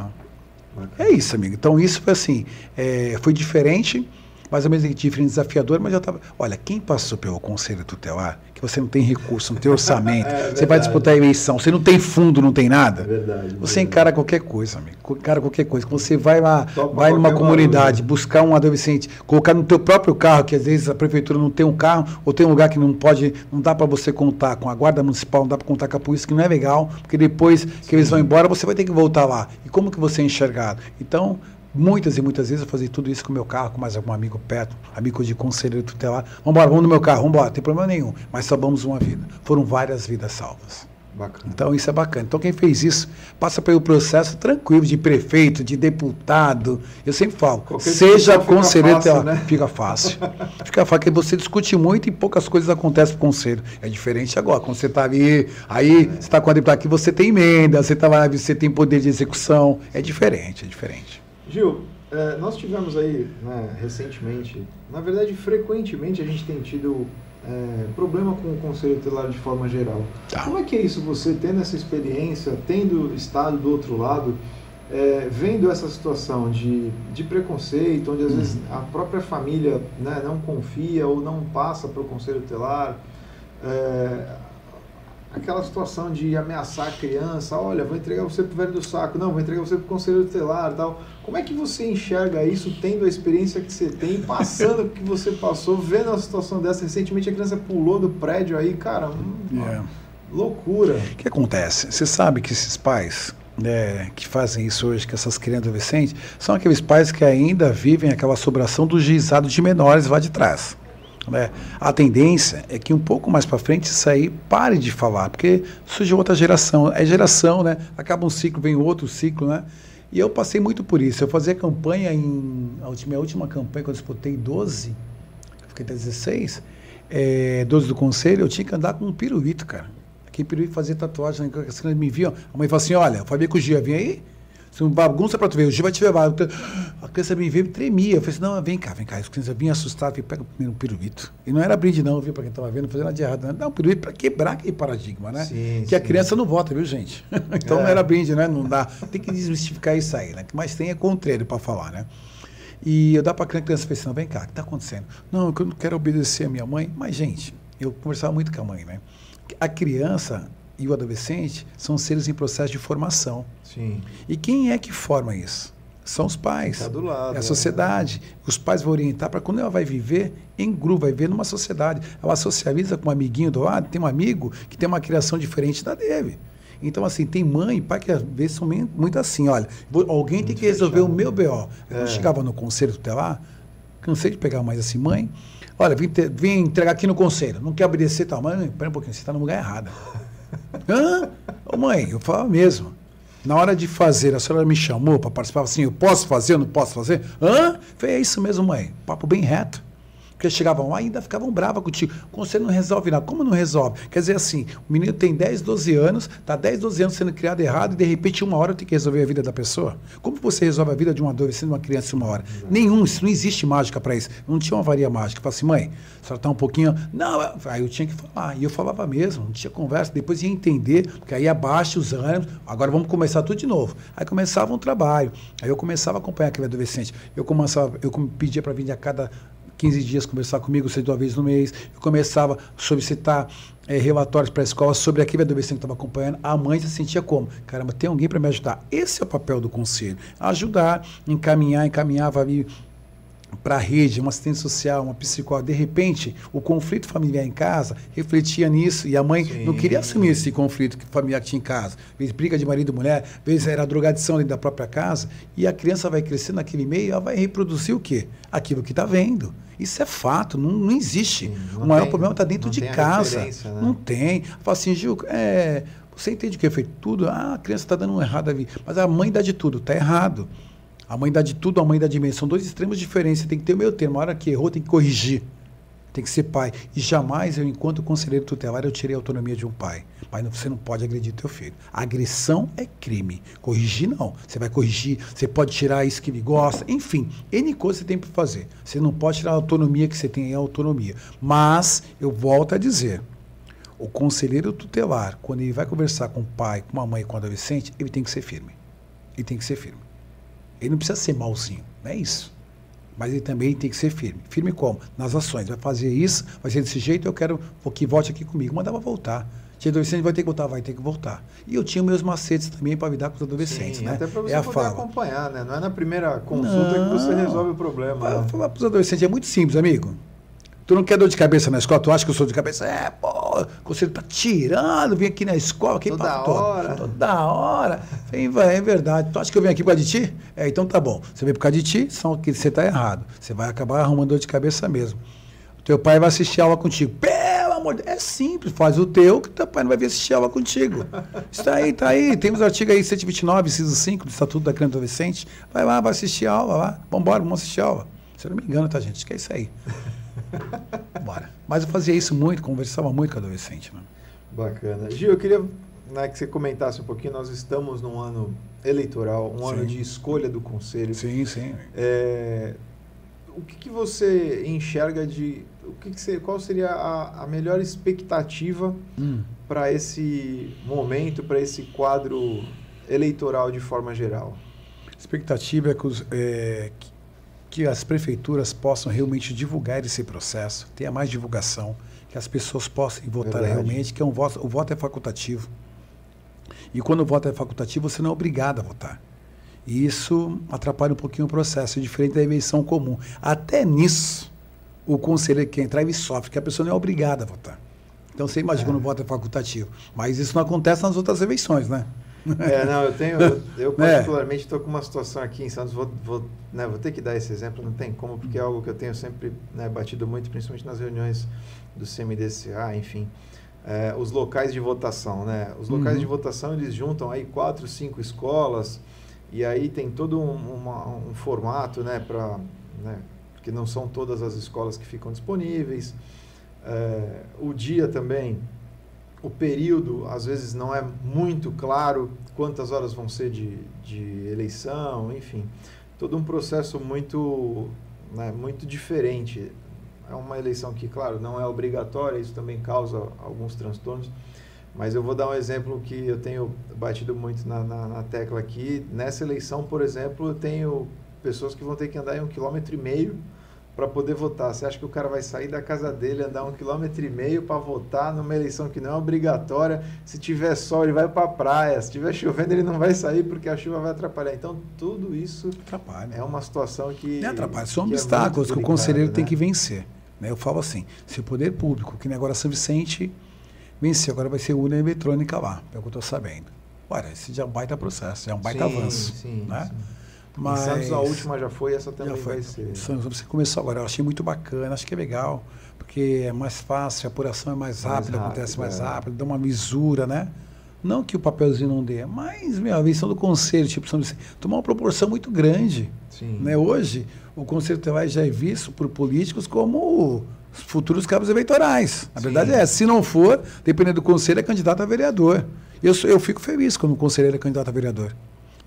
Bacana. É isso, amigo. Então, isso foi assim, é, foi diferente, mais ou menos diferente, desafiador, mas já estava. Olha, quem passou pelo Conselho Tutelar que você não tem recurso, não tem orçamento, é você vai disputar a eleição, você não tem fundo, não tem nada. É verdade, você verdade. encara qualquer coisa, amigo. Encara qualquer coisa. Quando você vai lá, Topa vai numa comunidade, buscar um adolescente, colocar no teu próprio carro, que às vezes a prefeitura não tem um carro, ou tem um lugar que não pode, não dá para você contar com a guarda municipal, não dá para contar com a polícia, que não é legal, porque depois Sim. que eles vão embora, você vai ter que voltar lá. E como que você é enxergado? Então, Muitas e muitas vezes eu fazia tudo isso com o meu carro, com mais algum amigo perto, amigo de conselheiro tutelar. Vamos embora, vamos no meu carro, vamos embora, não tem problema nenhum. Mas salvamos uma vida. Foram várias vidas salvas. Bacana. Então isso é bacana. Então quem fez isso passa pelo processo tranquilo de prefeito, de deputado. Eu sempre falo, Qualquer seja conselheiro, fica fácil, né? fica fácil. fica fácil, porque você discute muito e poucas coisas acontecem com o conselho. É diferente agora, quando você está ali, aí é. você está com a deputada que você tem emenda, você está lá, você tem poder de execução. É diferente, é diferente. Gil, é, nós tivemos aí né, recentemente, na verdade frequentemente a gente tem tido é, problema com o conselho tutelar de forma geral. Tá. Como é que é isso, você tendo essa experiência, tendo estado do outro lado, é, vendo essa situação de, de preconceito, onde às uhum. vezes a própria família né, não confia ou não passa para o conselho tutelar, é, aquela situação de ameaçar a criança, olha, vou entregar você para o velho do saco, não, vou entregar você para o conselho tutelar tal. Como é que você enxerga isso, tendo a experiência que você tem, passando o que você passou, vendo a situação dessa? Recentemente a criança pulou do prédio aí, cara, é. loucura. O que acontece? Você sabe que esses pais né, que fazem isso hoje, que essas crianças adolescentes, são aqueles pais que ainda vivem aquela sobração do juizado de menores lá de trás. Né? A tendência é que um pouco mais para frente isso aí pare de falar, porque surge outra geração. É geração, né? Acaba um ciclo, vem outro ciclo, né? E eu passei muito por isso. Eu fazia campanha em. A última, a última campanha, quando eu disputei 12, fiquei até 16, é, 12 do conselho, eu tinha que andar com um pirulito, cara. Aquele pirulito fazia tatuagem, as crianças me viam. A mãe falou assim: olha, eu o Gia, vem aí. Se uma bagunça para tu ver, o Gia vai te levar. A criança me veio e tremia. Eu falei assim: não, vem cá, vem cá. As crianças vinham assustadas, e pega primeiro um pirulito. E não era brinde, não, viu, para quem estava vendo, fazendo nada de errado. Não, um pirulito para quebrar aquele paradigma, né? Sim, que sim. a criança não vota, viu, gente? então é. não era brinde, né? Não dá. Tem que desmistificar isso aí, né? Mais tem é contrário para falar, né? E eu dá para a criança pensando, assim, vem cá, o que está acontecendo? Não, eu não quero obedecer a minha mãe. Mas, gente, eu conversava muito com a mãe, né? A criança, e o adolescente são seres em processo de formação. Sim. E quem é que forma isso? São os pais. Tá do lado, é a sociedade. É. Os pais vão orientar para quando ela vai viver em grupo, vai viver numa sociedade. Ela socializa com um amiguinho do lado, tem um amigo que tem uma criação diferente da dele. Então, assim, tem mãe e pai que às vezes são muito assim, olha, alguém muito tem que resolver fechado. o meu BO. É. Eu chegava no conselho tutelar, cansei de pegar mais assim, mãe, olha, vim, vim entregar aqui no conselho, não quer obedecer tal, mãe, pera um pouquinho, você está no lugar errado. Hã? Ô mãe, eu falava mesmo. Na hora de fazer, a senhora me chamou para participar, assim, eu posso fazer, eu não posso fazer? Hã? Falei, é isso mesmo, mãe. Papo bem reto. Porque chegavam lá e ainda ficavam bravas contigo. Como você não resolve nada. Como não resolve? Quer dizer assim, o menino tem 10, 12 anos, está 10, 12 anos sendo criado errado e de repente uma hora tem que resolver a vida da pessoa. Como você resolve a vida de um adolescente, de uma criança em uma hora? Nenhum, isso não existe mágica para isso. Não tinha uma varia mágica. Fala assim, mãe, a senhora está um pouquinho. Não, aí eu tinha que falar. E eu falava mesmo, não tinha conversa. Depois ia entender, porque aí abaixa os ânimos. Agora vamos começar tudo de novo. Aí começava um trabalho. Aí eu começava a acompanhar aquele adolescente. Eu começava, eu pedia para vir a cada 15 dias conversar comigo, seis duas vezes no mês. Eu começava a solicitar é, relatórios para a escola sobre aquele adolescente que estava acompanhando. A mãe se sentia como? Caramba, tem alguém para me ajudar. Esse é o papel do conselho. Ajudar, encaminhar, encaminhava ali para a rede, uma assistente social, uma psicóloga, de repente, o conflito familiar em casa refletia nisso e a mãe Sim. não queria assumir esse conflito familiar que tinha em casa. Às vezes briga de marido e mulher, às vezes era drogadição dentro da própria casa, e a criança vai crescer naquele meio, ela vai reproduzir o quê? Aquilo que está vendo. Isso é fato, não, não existe. Sim, não o maior tem, problema está dentro de casa. Né? Não tem. Fala assim, Gil, é, você entende o que é feito tudo? Ah, a criança está dando um errado ali. Mas a mãe dá de tudo, está errado. A mãe dá de tudo, a mãe dá de meio. São dois extremos diferentes. Você tem que ter o meio termo. A hora que errou, tem que corrigir. Tem que ser pai. E jamais eu, enquanto conselheiro tutelar, eu tirei a autonomia de um pai. Pai, você não pode agredir teu filho. agressão é crime. Corrigir, não. Você vai corrigir, você pode tirar isso que ele gosta. Enfim, N coisa você tem para fazer. Você não pode tirar a autonomia que você tem a autonomia. Mas, eu volto a dizer, o conselheiro tutelar, quando ele vai conversar com o pai, com a mãe, com o adolescente, ele tem que ser firme. Ele tem que ser firme. Ele não precisa ser malzinho, não é isso. Mas ele também tem que ser firme. Firme como? Nas ações. Vai fazer isso, vai ser desse jeito, eu quero que volte aqui comigo. Mandava voltar. Tinha adolescente, vai ter que voltar, vai ter que voltar. E eu tinha meus macetes também para lidar com os adolescentes, Sim, né? Até para você é poder fala. acompanhar, né? Não é na primeira consulta Não, que você resolve o problema. Né? falar para os adolescentes, é muito simples, amigo. Tu não quer dor de cabeça na escola? Tu acha que eu sou de cabeça? É, pô, você tá tirando, vem aqui na escola. Quem toda hora. Toda hora. Vem, vai, é verdade. Tu acha que eu venho aqui por causa de ti? É, então tá bom. Você vem por causa de ti, só que você tá errado. Você vai acabar arrumando dor de cabeça mesmo. O teu pai vai assistir aula contigo. Pelo amor de Deus, é simples, faz o teu, que teu pai não vai vir assistir aula contigo. Está aí, está aí. Temos artigo aí, 129, inciso 5 do Estatuto da Criança e Adolescente. Vai lá, vai assistir aula lá. Vambora, vamos assistir aula. Se eu não me engano, tá, gente? Acho que é isso aí. Bora. Mas eu fazia isso muito, conversava muito com adolescente. Né? Bacana. Gil, eu queria né, que você comentasse um pouquinho. Nós estamos num ano eleitoral, um sim. ano de escolha do conselho. Sim, sim. É, o que, que, você enxerga de. O que, que você, qual seria a, a melhor expectativa hum. para esse momento, para esse quadro eleitoral de forma geral? expectativa é que, os, é, que as prefeituras possam realmente divulgar esse processo, tenha mais divulgação, que as pessoas possam votar Verdade. realmente, que é um voto, o voto é facultativo. E quando o voto é facultativo, você não é obrigado a votar. E isso atrapalha um pouquinho o processo, diferente da eleição comum. Até nisso, o conselheiro que entrar, ele sofre, que a pessoa não é obrigada a votar. Então você imagina é. quando o voto é facultativo. Mas isso não acontece nas outras eleições, né? É, não, eu tenho, eu, eu é. particularmente estou com uma situação aqui em Santos, vou, vou, né, vou ter que dar esse exemplo, não tem como, porque é algo que eu tenho sempre né, batido muito, principalmente nas reuniões do CMDCA, enfim, é, os locais de votação, né? Os locais uhum. de votação, eles juntam aí quatro, cinco escolas, e aí tem todo um, uma, um formato, né, para, né, porque não são todas as escolas que ficam disponíveis, é, o dia também o período às vezes não é muito claro quantas horas vão ser de, de eleição, enfim, todo um processo muito, né, muito diferente. É uma eleição que, claro, não é obrigatória, isso também causa alguns transtornos, mas eu vou dar um exemplo que eu tenho batido muito na, na, na tecla aqui. Nessa eleição, por exemplo, eu tenho pessoas que vão ter que andar em um quilômetro e meio para poder votar. Você acha que o cara vai sair da casa dele, andar um quilômetro e meio para votar numa eleição que não é obrigatória? Se tiver sol, ele vai para a praia. Se tiver chovendo, ele não vai sair porque a chuva vai atrapalhar. Então, tudo isso atrapalha. é uma situação que. Não atrapalha, são que é obstáculos é que o conselheiro né? tem que vencer. Né? Eu falo assim: se o poder público, que nem agora São Vicente, venceu, agora vai ser urna eletrônica lá, é o que eu estou sabendo. Olha, esse já é um baita processo, já é um baita sim, avanço. Sim, né? sim. Mas, Santos a última já foi, essa também foi. vai ser. Santos, você começou agora, eu achei muito bacana, acho que é legal, porque é mais fácil, a apuração é mais, mais rápida, rápido, acontece mais é. rápido, dá uma misura, né? Não que o papelzinho não dê, mas meu, a visão do conselho, tipo, tomar uma proporção muito grande. Sim. Né? Hoje, o conselho tutelar já é visto por políticos como futuros cabos eleitorais. A Sim. verdade é, se não for, dependendo do conselho, é candidato a vereador. Eu, eu fico feliz quando o conselheiro é candidato a vereador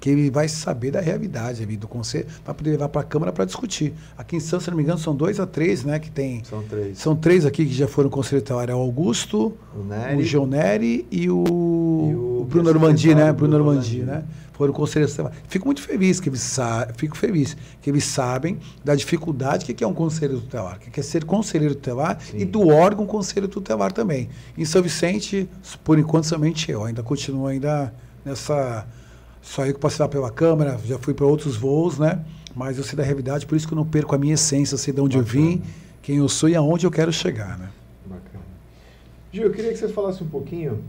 que ele vai saber da realidade ali, do conselho, para poder levar para a Câmara para discutir. Aqui em Santos, se não me engano, são dois a três, né? Que tem. São três. São três aqui que já foram conselheiros é o Augusto, o, Nery, o João Nery e o, e o, o Bruno Normandi, né? Bruno Normandi, né? Foram conselheiros Fico muito feliz que eles sabem, fico feliz que eles sabem da dificuldade que é um conselheiro tutelar, que é ser conselheiro tutelar Sim. e do órgão conselheiro tutelar também. Em São Vicente, por enquanto, somente eu. Ainda continuo ainda nessa só eu que passei lá pela Câmara, já fui para outros voos, né? Mas eu sei da realidade, por isso que eu não perco a minha essência, sei de onde Bacana. eu vim, quem eu sou e aonde eu quero chegar, né? Bacana. Gil, eu queria que você falasse um pouquinho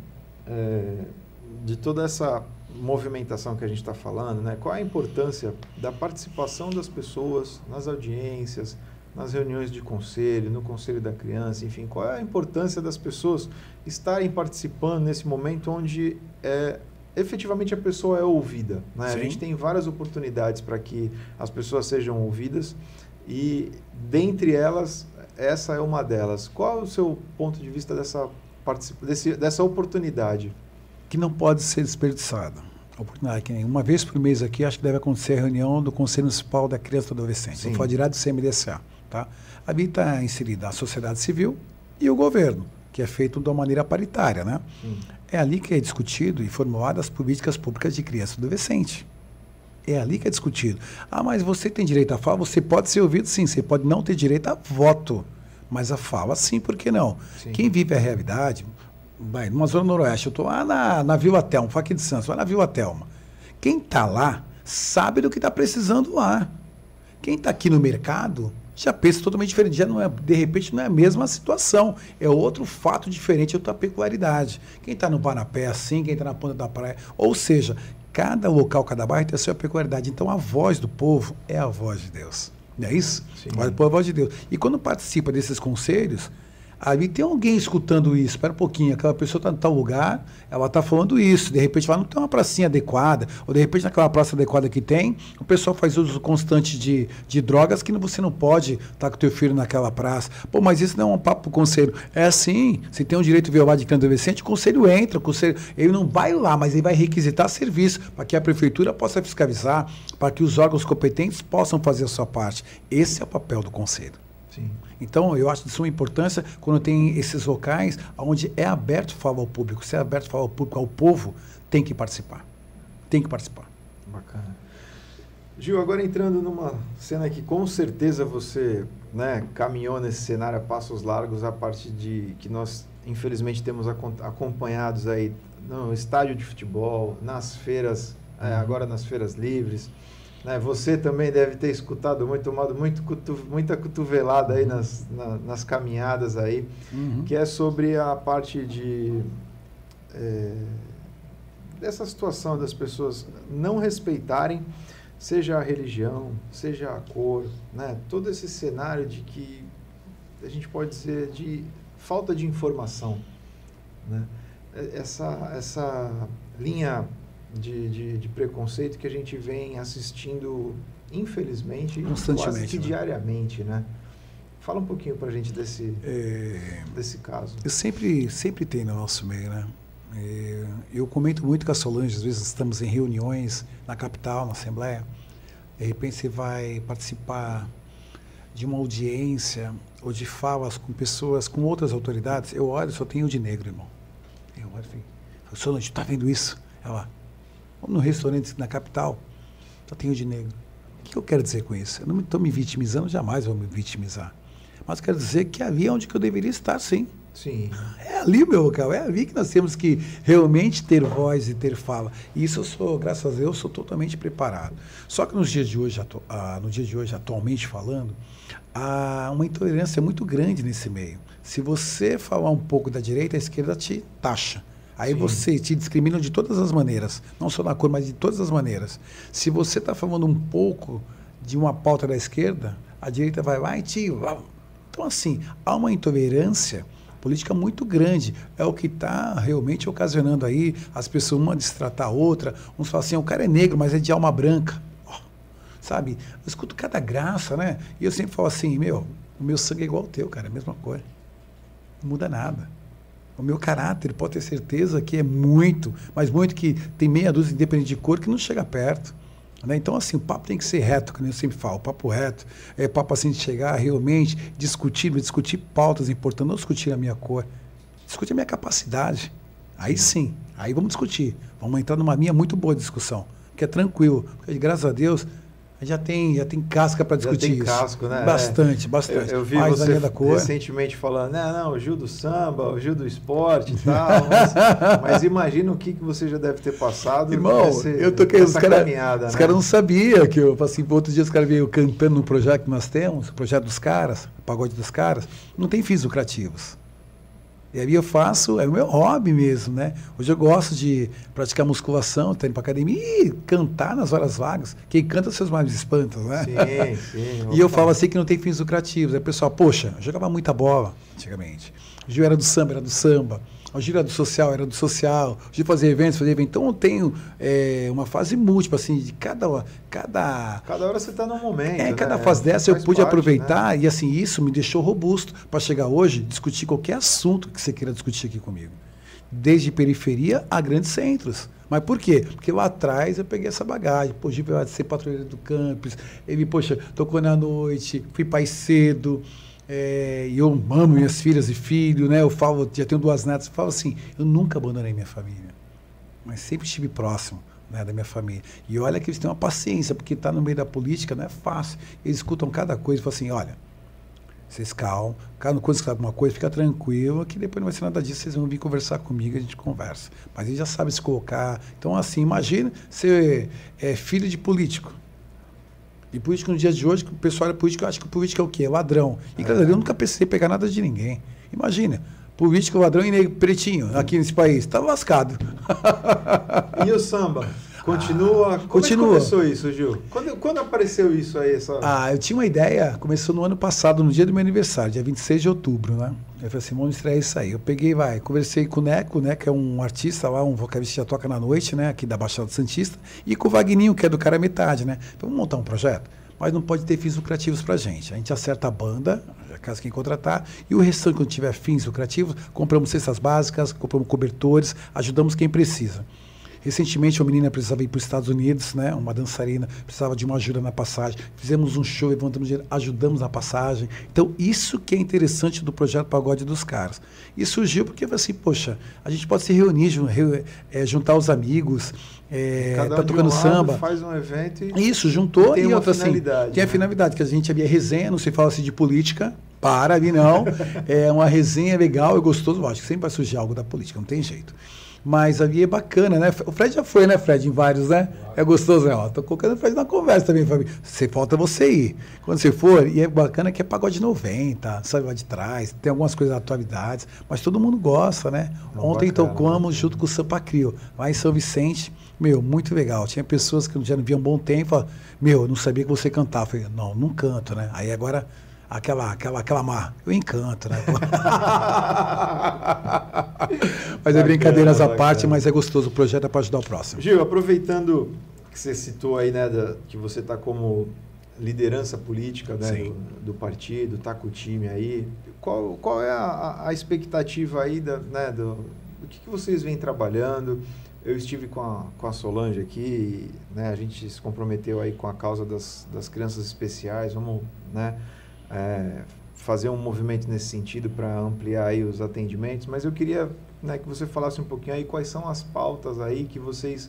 é, de toda essa movimentação que a gente está falando, né? Qual a importância da participação das pessoas nas audiências, nas reuniões de conselho, no conselho da criança, enfim, qual é a importância das pessoas estarem participando nesse momento onde é, efetivamente a pessoa é ouvida. Né? A gente tem várias oportunidades para que as pessoas sejam ouvidas e, dentre elas, essa é uma delas. Qual é o seu ponto de vista dessa, desse, dessa oportunidade? Que não pode ser desperdiçada. Oportunidade uma vez por mês aqui, acho que deve acontecer a reunião do Conselho Municipal da Criança e do Adolescente. Sim. Vou falar direto do CMDCA. Tá? Ali está inserida a sociedade civil e o governo, que é feito de uma maneira paritária. Né? Sim. É ali que é discutido e formuladas as políticas públicas de criança e adolescente. É ali que é discutido. Ah, mas você tem direito à fala? Você pode ser ouvido sim, você pode não ter direito a voto. Mas a fala sim, por que não? Sim. Quem vive a realidade, vai numa zona noroeste, eu estou lá na, na Vila Telma, aqui de Santos, vai na Vila Telma. Quem está lá sabe do que está precisando lá. Quem está aqui no mercado já pensa totalmente diferente. Já não é, de repente, não é a mesma situação. É outro fato diferente, é outra peculiaridade. Quem está no Banapé é assim, quem está na ponta da praia. Ou seja, cada local, cada bairro tem a sua peculiaridade. Então a voz do povo é a voz de Deus. Não é isso? Sim. A voz do povo é a voz de Deus. E quando participa desses conselhos, Ali tem alguém escutando isso. Espera um pouquinho, aquela pessoa está em tal lugar, ela está falando isso. De repente, ela não tem uma pracinha adequada, ou de repente, naquela praça adequada que tem, o pessoal faz uso constante de, de drogas que você não pode estar tá com o teu filho naquela praça. Pô, mas isso não é um papo para o conselho. É assim, se tem um direito violado de criança adolescente, o conselho entra, o conselho, ele não vai lá, mas ele vai requisitar serviço para que a prefeitura possa fiscalizar, para que os órgãos competentes possam fazer a sua parte. Esse é o papel do conselho. Sim. Então, eu acho de suma importância quando tem esses locais onde é aberto falar ao público. Se é aberto falar ao público, ao povo, tem que participar. Tem que participar. Bacana. Gil, agora entrando numa cena que com certeza você né, caminhou nesse cenário a passos largos a partir de que nós, infelizmente, temos acompanhados aí no estádio de futebol, nas feiras, é, agora nas feiras livres. Né? Você também deve ter escutado muito, tomado muito cutu, muita cotovelada aí nas, na, nas caminhadas aí, uhum. que é sobre a parte de é, dessa situação das pessoas não respeitarem, seja a religião, seja a cor, né? todo esse cenário de que a gente pode dizer de falta de informação. Né? Essa, essa linha de, de, de, preconceito que a gente vem assistindo, infelizmente, quase que né? diariamente, né? Fala um pouquinho para a gente desse, é, desse caso. Eu sempre, sempre tem no nosso meio, né? É, eu comento muito com a Solange, às vezes estamos em reuniões na capital, na Assembleia, de repente você vai participar de uma audiência ou de falas com pessoas, com outras autoridades, eu olho, só tenho de negro, irmão. Eu olho e falo, Solange, está vendo isso? Ela, no restaurante na capital, só tem o de negro. O que eu quero dizer com isso? Eu não estou me vitimizando, jamais vou me vitimizar. Mas quero dizer que ali é onde que eu deveria estar, sim. Sim. É ali o meu local, é ali que nós temos que realmente ter voz e ter fala. E isso eu sou, graças a Deus, sou totalmente preparado. Só que nos dias de hoje, ah, no dia de hoje, atualmente falando, há uma intolerância muito grande nesse meio. Se você falar um pouco da direita, a esquerda te taxa. Aí Sim. você te discrimina de todas as maneiras, não só na cor, mas de todas as maneiras. Se você está falando um pouco de uma pauta da esquerda, a direita vai lá e te. Então, assim, há uma intolerância política muito grande. É o que está realmente ocasionando aí as pessoas uma destratar a outra. Uns falam assim, o cara é negro, mas é de alma branca. Oh, sabe? Eu escuto cada graça, né? E eu sempre falo assim, meu, o meu sangue é igual ao teu, cara, é a mesma cor. Não muda nada. O meu caráter, pode ter certeza que é muito, mas muito que tem meia dúzia independente de cor que não chega perto. Né? Então, assim, o papo tem que ser reto, que eu sempre falo, papo reto. É papo assim de chegar realmente, discutir, discutir pautas importantes, não discutir a minha cor, discutir a minha capacidade. Aí sim, aí vamos discutir. Vamos entrar numa minha muito boa discussão, que é tranquilo. Porque, graças a Deus, já tem, já tem casca para discutir já tem isso. casco, né? Bastante, é. bastante. Eu, eu vi Mais você recentemente falando, não, não, o Gil do samba, o Gil do esporte e tal, mas, mas, imagina o que, que você já deve ter passado. Irmão, eu toquei, os caras né? os caras não sabiam que eu, assim, outro dia os caras veio cantando no projeto que nós temos, o projeto dos caras, o pagode dos caras, não tem fins lucrativos. E aí eu faço, é o meu hobby mesmo, né? Hoje eu gosto de praticar musculação, estar indo para academia e cantar nas horas vagas. Quem canta seus males espantos, né? Sim, sim. e eu falo assim que não tem fins lucrativos. Aí o pessoal, poxa, eu jogava muita bola antigamente. O Gil era do samba, era do samba. O Gil era do social, era do social. O Gil fazia eventos, fazia eventos. Então eu tenho é, uma fase múltipla, assim, de cada. Cada, cada hora você está num momento. É, cada né? fase dessa eu pude parte, aproveitar né? e assim, isso me deixou robusto para chegar hoje, discutir qualquer assunto que você queira discutir aqui comigo. Desde periferia a grandes centros. Mas por quê? Porque lá atrás eu peguei essa bagagem. Pô, vai ser patrulheiro do campus. Ele, poxa, tocou na noite, fui pai cedo. É, eu amo minhas filhas e filhos, né? Eu falo, já tenho duas netas, eu falo assim, eu nunca abandonei minha família, mas sempre estive próximo né, da minha família. E olha que eles têm uma paciência, porque estar tá no meio da política não é fácil. Eles escutam cada coisa e falam assim, olha, vocês calmam, cada coisa que alguma coisa, fica tranquilo, que depois não vai ser nada disso, vocês vão vir conversar comigo, a gente conversa. Mas eles já sabem se colocar. Então, assim, imagina ser é, filho de político e político no dia de hoje, que o pessoal é político, acha que o político é o quê? Ladrão. E, é. eu nunca pensei em pegar nada de ninguém. Imagina, político, ladrão e negro, pretinho, aqui nesse país. Tá lascado. E o samba? Continua? Como Continua. É começou isso, Gil? Quando, quando apareceu isso aí? Essa... Ah, eu tinha uma ideia, começou no ano passado, no dia do meu aniversário, dia 26 de outubro, né? Eu falei assim, vamos estrear isso aí. Eu peguei, vai, conversei com o Neco, né, que é um artista lá, um vocalista que já toca na noite, né, aqui da Baixada Santista, e com o Vagninho, que é do cara metade, né? Vamos montar um projeto, mas não pode ter fins lucrativos pra gente. A gente acerta a banda, caso quem contratar, e o restante, quando tiver fins lucrativos, compramos cestas básicas, compramos cobertores, ajudamos quem precisa. Recentemente, uma menina precisava ir para os Estados Unidos, né? uma dançarina, precisava de uma ajuda na passagem. Fizemos um show, levantamos dinheiro, ajudamos na passagem. Então, isso que é interessante do projeto Pagode dos Caras. E surgiu porque, assim, poxa, a gente pode se reunir, é, juntar os amigos, é, Cada tá um tocando de um samba. faz um evento e Isso, juntou tem e outra assim. finalidade, Tem a né? finalidade, que a gente havia resenha, não se fala assim de política, para ali não. é uma resenha legal e gostoso, lógico, que sempre vai surgir algo da política, não tem jeito. Mas ali é bacana, né? O Fred já foi, né, Fred, em vários, né? É gostoso, né? Ó, tô colocando o Fred na conversa também, família. Você falta você ir. Quando você for, e é bacana que é pagode 90, sabe lá de trás, tem algumas coisas atualidades, mas todo mundo gosta, né? Não, Ontem bacana, tocamos junto com o Sampa Crio, lá em São Vicente. Meu, muito legal. Tinha pessoas que já não viam um bom tempo, falavam, meu, eu não sabia que você cantava. Eu falei, não, não canto, né? Aí agora, aquela, aquela, aquela mar, eu encanto, né? mas é brincadeiras à parte, mas é gostoso. O projeto é para ajudar o próximo. Gil, aproveitando que você citou aí, né, da- que você está como liderança política né, do, do partido, tá com o time aí, qual, qual é a, a expectativa aí da, né, do, do que, que vocês vêm trabalhando? Eu estive com a, com a Solange aqui, né, a gente se comprometeu aí com a causa das, das crianças especiais, vamos né, é, fazer um movimento nesse sentido para ampliar aí os atendimentos, mas eu queria né, que você falasse um pouquinho aí quais são as pautas aí que vocês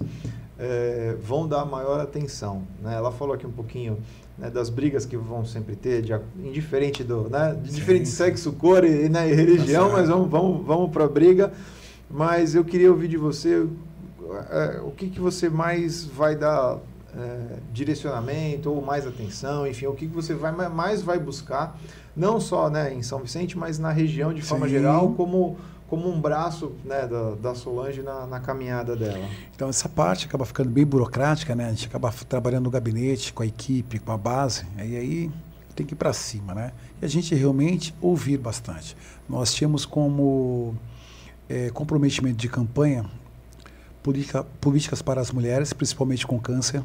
é, vão dar maior atenção. Né? Ela falou aqui um pouquinho né, das brigas que vão sempre ter, de, indiferente do, né, de diferente sexo, cor e, né, e religião, Tá mas vamos, vamos, vamos para a briga. Mas eu queria ouvir de você é, o que, que você mais vai dar é, direcionamento ou mais atenção, enfim, o que, você vai ma- mais vai buscar, não só né, em São Vicente, mas na região de forma Sim. geral, como, como um braço né, da, da Solange na, na caminhada dela. Então, essa parte acaba ficando bem burocrática, né? A gente acaba trabalhando no gabinete, com a equipe, com a base, e aí tem que ir para cima, né? E a gente realmente ouvir bastante. Nós tínhamos como eh, comprometimento de campanha política, políticas para as mulheres, principalmente com câncer.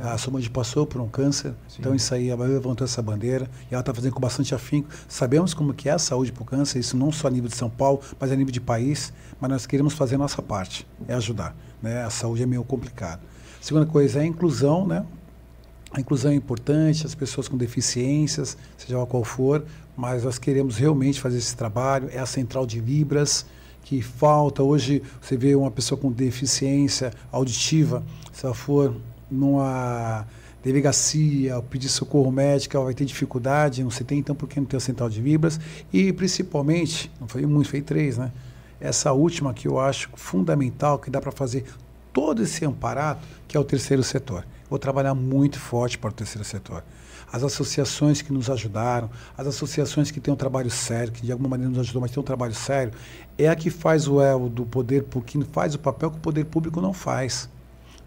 A Solange passou por um câncer, Sim. então isso aí, ela levantou essa bandeira e ela está fazendo com bastante afinco. Sabemos como que é a saúde para o câncer, isso não só a nível de São Paulo, mas a nível de país, mas nós queremos fazer a nossa parte, é ajudar. Né? A saúde é meio complicado. Segunda coisa é a inclusão, né? A inclusão é importante, as pessoas com deficiências, seja qual for, mas nós queremos realmente fazer esse trabalho. É a central de Libras que falta. Hoje você vê uma pessoa com deficiência auditiva, se ela for numa delegacia, pedir socorro médico, vai ter dificuldade, não se tem, então por que não tem a central de Libras? E principalmente, não foi muito, foi três, né? Essa última que eu acho fundamental, que dá para fazer todo esse amparato, que é o terceiro setor. Vou trabalhar muito forte para o terceiro setor. As associações que nos ajudaram, as associações que têm um trabalho sério, que de alguma maneira nos ajudou, mas tem um trabalho sério, é a que faz o elo do poder, que faz o papel que o poder público não faz.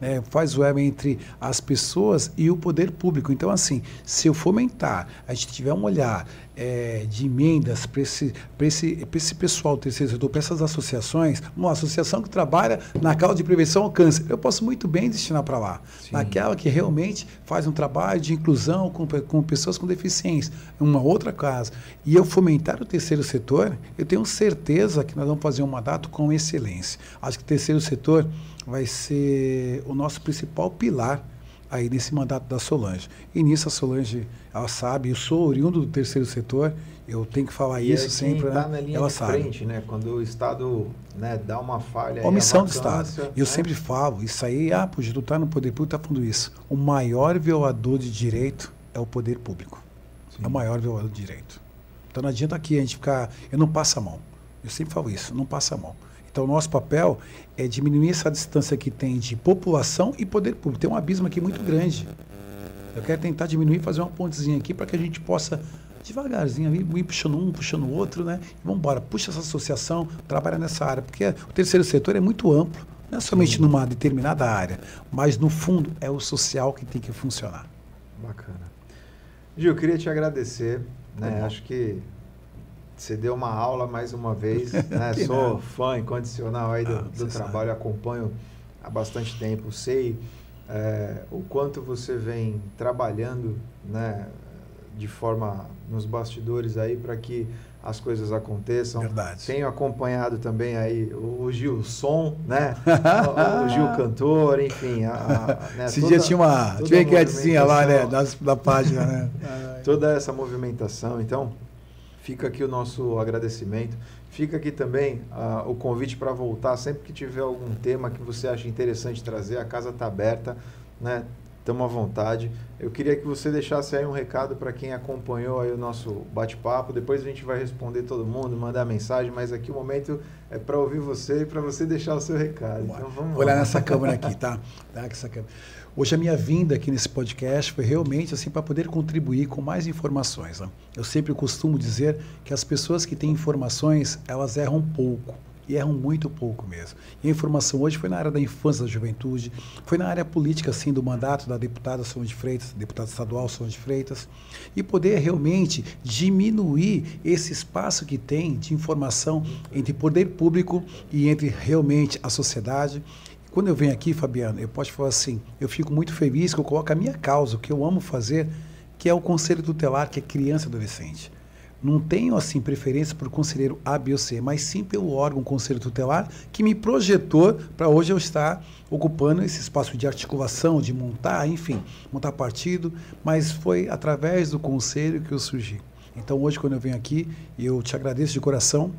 Né? faz o elo entre as pessoas e o poder público. Então, assim, se eu fomentar, a gente tiver um olhar eh, de emendas para esse, pra esse, pra esse pessoal terceiro setor, para essas associações, uma associação que trabalha na causa de prevenção ao câncer, eu posso muito bem destinar para lá. Sim. Naquela que realmente faz um trabalho de inclusão com, com pessoas com deficiência, uma outra casa. E eu fomentar o terceiro setor, eu tenho certeza que nós vamos fazer um mandato com excelência. Acho que o terceiro setor vai ser o nosso principal pilar aí nesse mandato da Solange. E nisso a Solange, ela sabe, eu sou oriundo do terceiro setor, eu tenho que falar E isso sempre, tá né? ela sabe. frente, né? Quando o Estado né, dá uma falha. Omissão do vacância, Estado. E eu né? sempre falo, isso aí, ah, puxa, tu tá no poder público, tá falando isso. O maior violador de direito é o poder público. Sim. É o maior violador de direito. Então não adianta aqui a gente ficar, eu não passo a mão. Eu sempre falo isso, não passa a mão. Então o nosso papel é diminuir essa distância que tem de população e poder público. Tem um abismo aqui muito grande. Eu quero tentar diminuir, fazer uma pontezinha aqui para que a gente possa devagarzinho ir puxando um, puxando o outro, né? E vamos embora, puxa essa associação, trabalha nessa área, porque o terceiro setor é muito amplo. Não é somente Sim. numa determinada área, mas no fundo é o social que tem que funcionar. Bacana. Gil, queria te agradecer. Né? Acho que você deu uma aula mais uma vez. Né? Sou fã incondicional aí do, ah, do trabalho, sabe. acompanho há bastante tempo, sei é, o quanto você vem trabalhando né, de forma nos bastidores aí para que as coisas aconteçam. Verdade. Tenho acompanhado também aí o, o Gil Som, né? o, o, Gil Cantor, enfim. A, a, né? Esse toda, dia tinha uma, tinha uma enquetezinha lá, né? Das, da página, né? toda essa movimentação. Então, fica aqui o nosso agradecimento. Fica aqui também uh, o convite para voltar sempre que tiver algum tema que você acha interessante trazer. A casa está aberta, né? Estamos à vontade. Eu queria que você deixasse aí um recado para quem acompanhou aí o nosso bate-papo. Depois a gente vai responder todo mundo, mandar mensagem, mas aqui o momento é para ouvir você e para você deixar o seu recado. Então vamos Vou olhar nessa câmera aqui, tá? tá essa câmera. Hoje a minha vinda aqui nesse podcast foi realmente assim para poder contribuir com mais informações. Né? Eu sempre costumo dizer que as pessoas que têm informações, elas erram pouco e erram muito pouco mesmo. E a informação hoje foi na área da infância, da juventude, foi na área política, assim, do mandato da deputada Solange Freitas, deputada estadual Solange Freitas, e poder realmente diminuir esse espaço que tem de informação entre poder público e entre realmente a sociedade quando eu venho aqui, Fabiano, eu posso falar assim, eu fico muito feliz que eu coloco a minha causa, o que eu amo fazer, que é o conselho tutelar, que é criança e adolescente. Não tenho, assim, preferência por conselheiro A, B ou C, mas sim pelo órgão conselho tutelar que me projetou para hoje eu estar ocupando esse espaço de articulação, de montar, enfim, montar partido, mas foi através do conselho que eu surgi. Então, hoje, quando eu venho aqui, eu te agradeço de coração,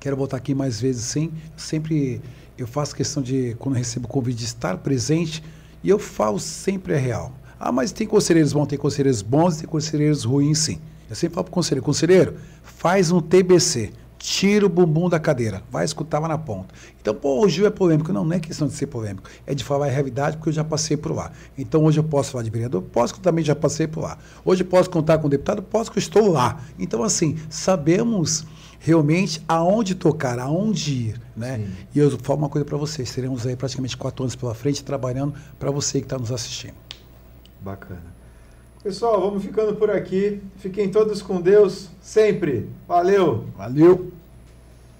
quero voltar aqui mais vezes sim, sempre eu faço questão de, quando recebo convite, de estar presente e eu falo sempre é real. Ah, mas tem conselheiros bons, tem conselheiros bons e tem conselheiros ruins, sim. Eu sempre falo para o conselheiro, conselheiro, faz um TBC, tira o bumbum da cadeira, vai escutar lá na ponta. Então, pô, o Gil é polêmico. Não, não é questão de ser polêmico, é de falar a realidade, porque eu já passei por lá. Então, hoje eu posso falar de vereador, posso que eu também já passei por lá. Hoje eu posso contar com o deputado, posso que eu estou lá. Então, assim, sabemos realmente aonde tocar, aonde ir. Né? Sim. E eu falo uma coisa para vocês: teremos aí praticamente quatro anos pela frente trabalhando para você que está nos assistindo. Bacana. Pessoal, vamos ficando por aqui. Fiquem todos com Deus sempre. Valeu! Valeu!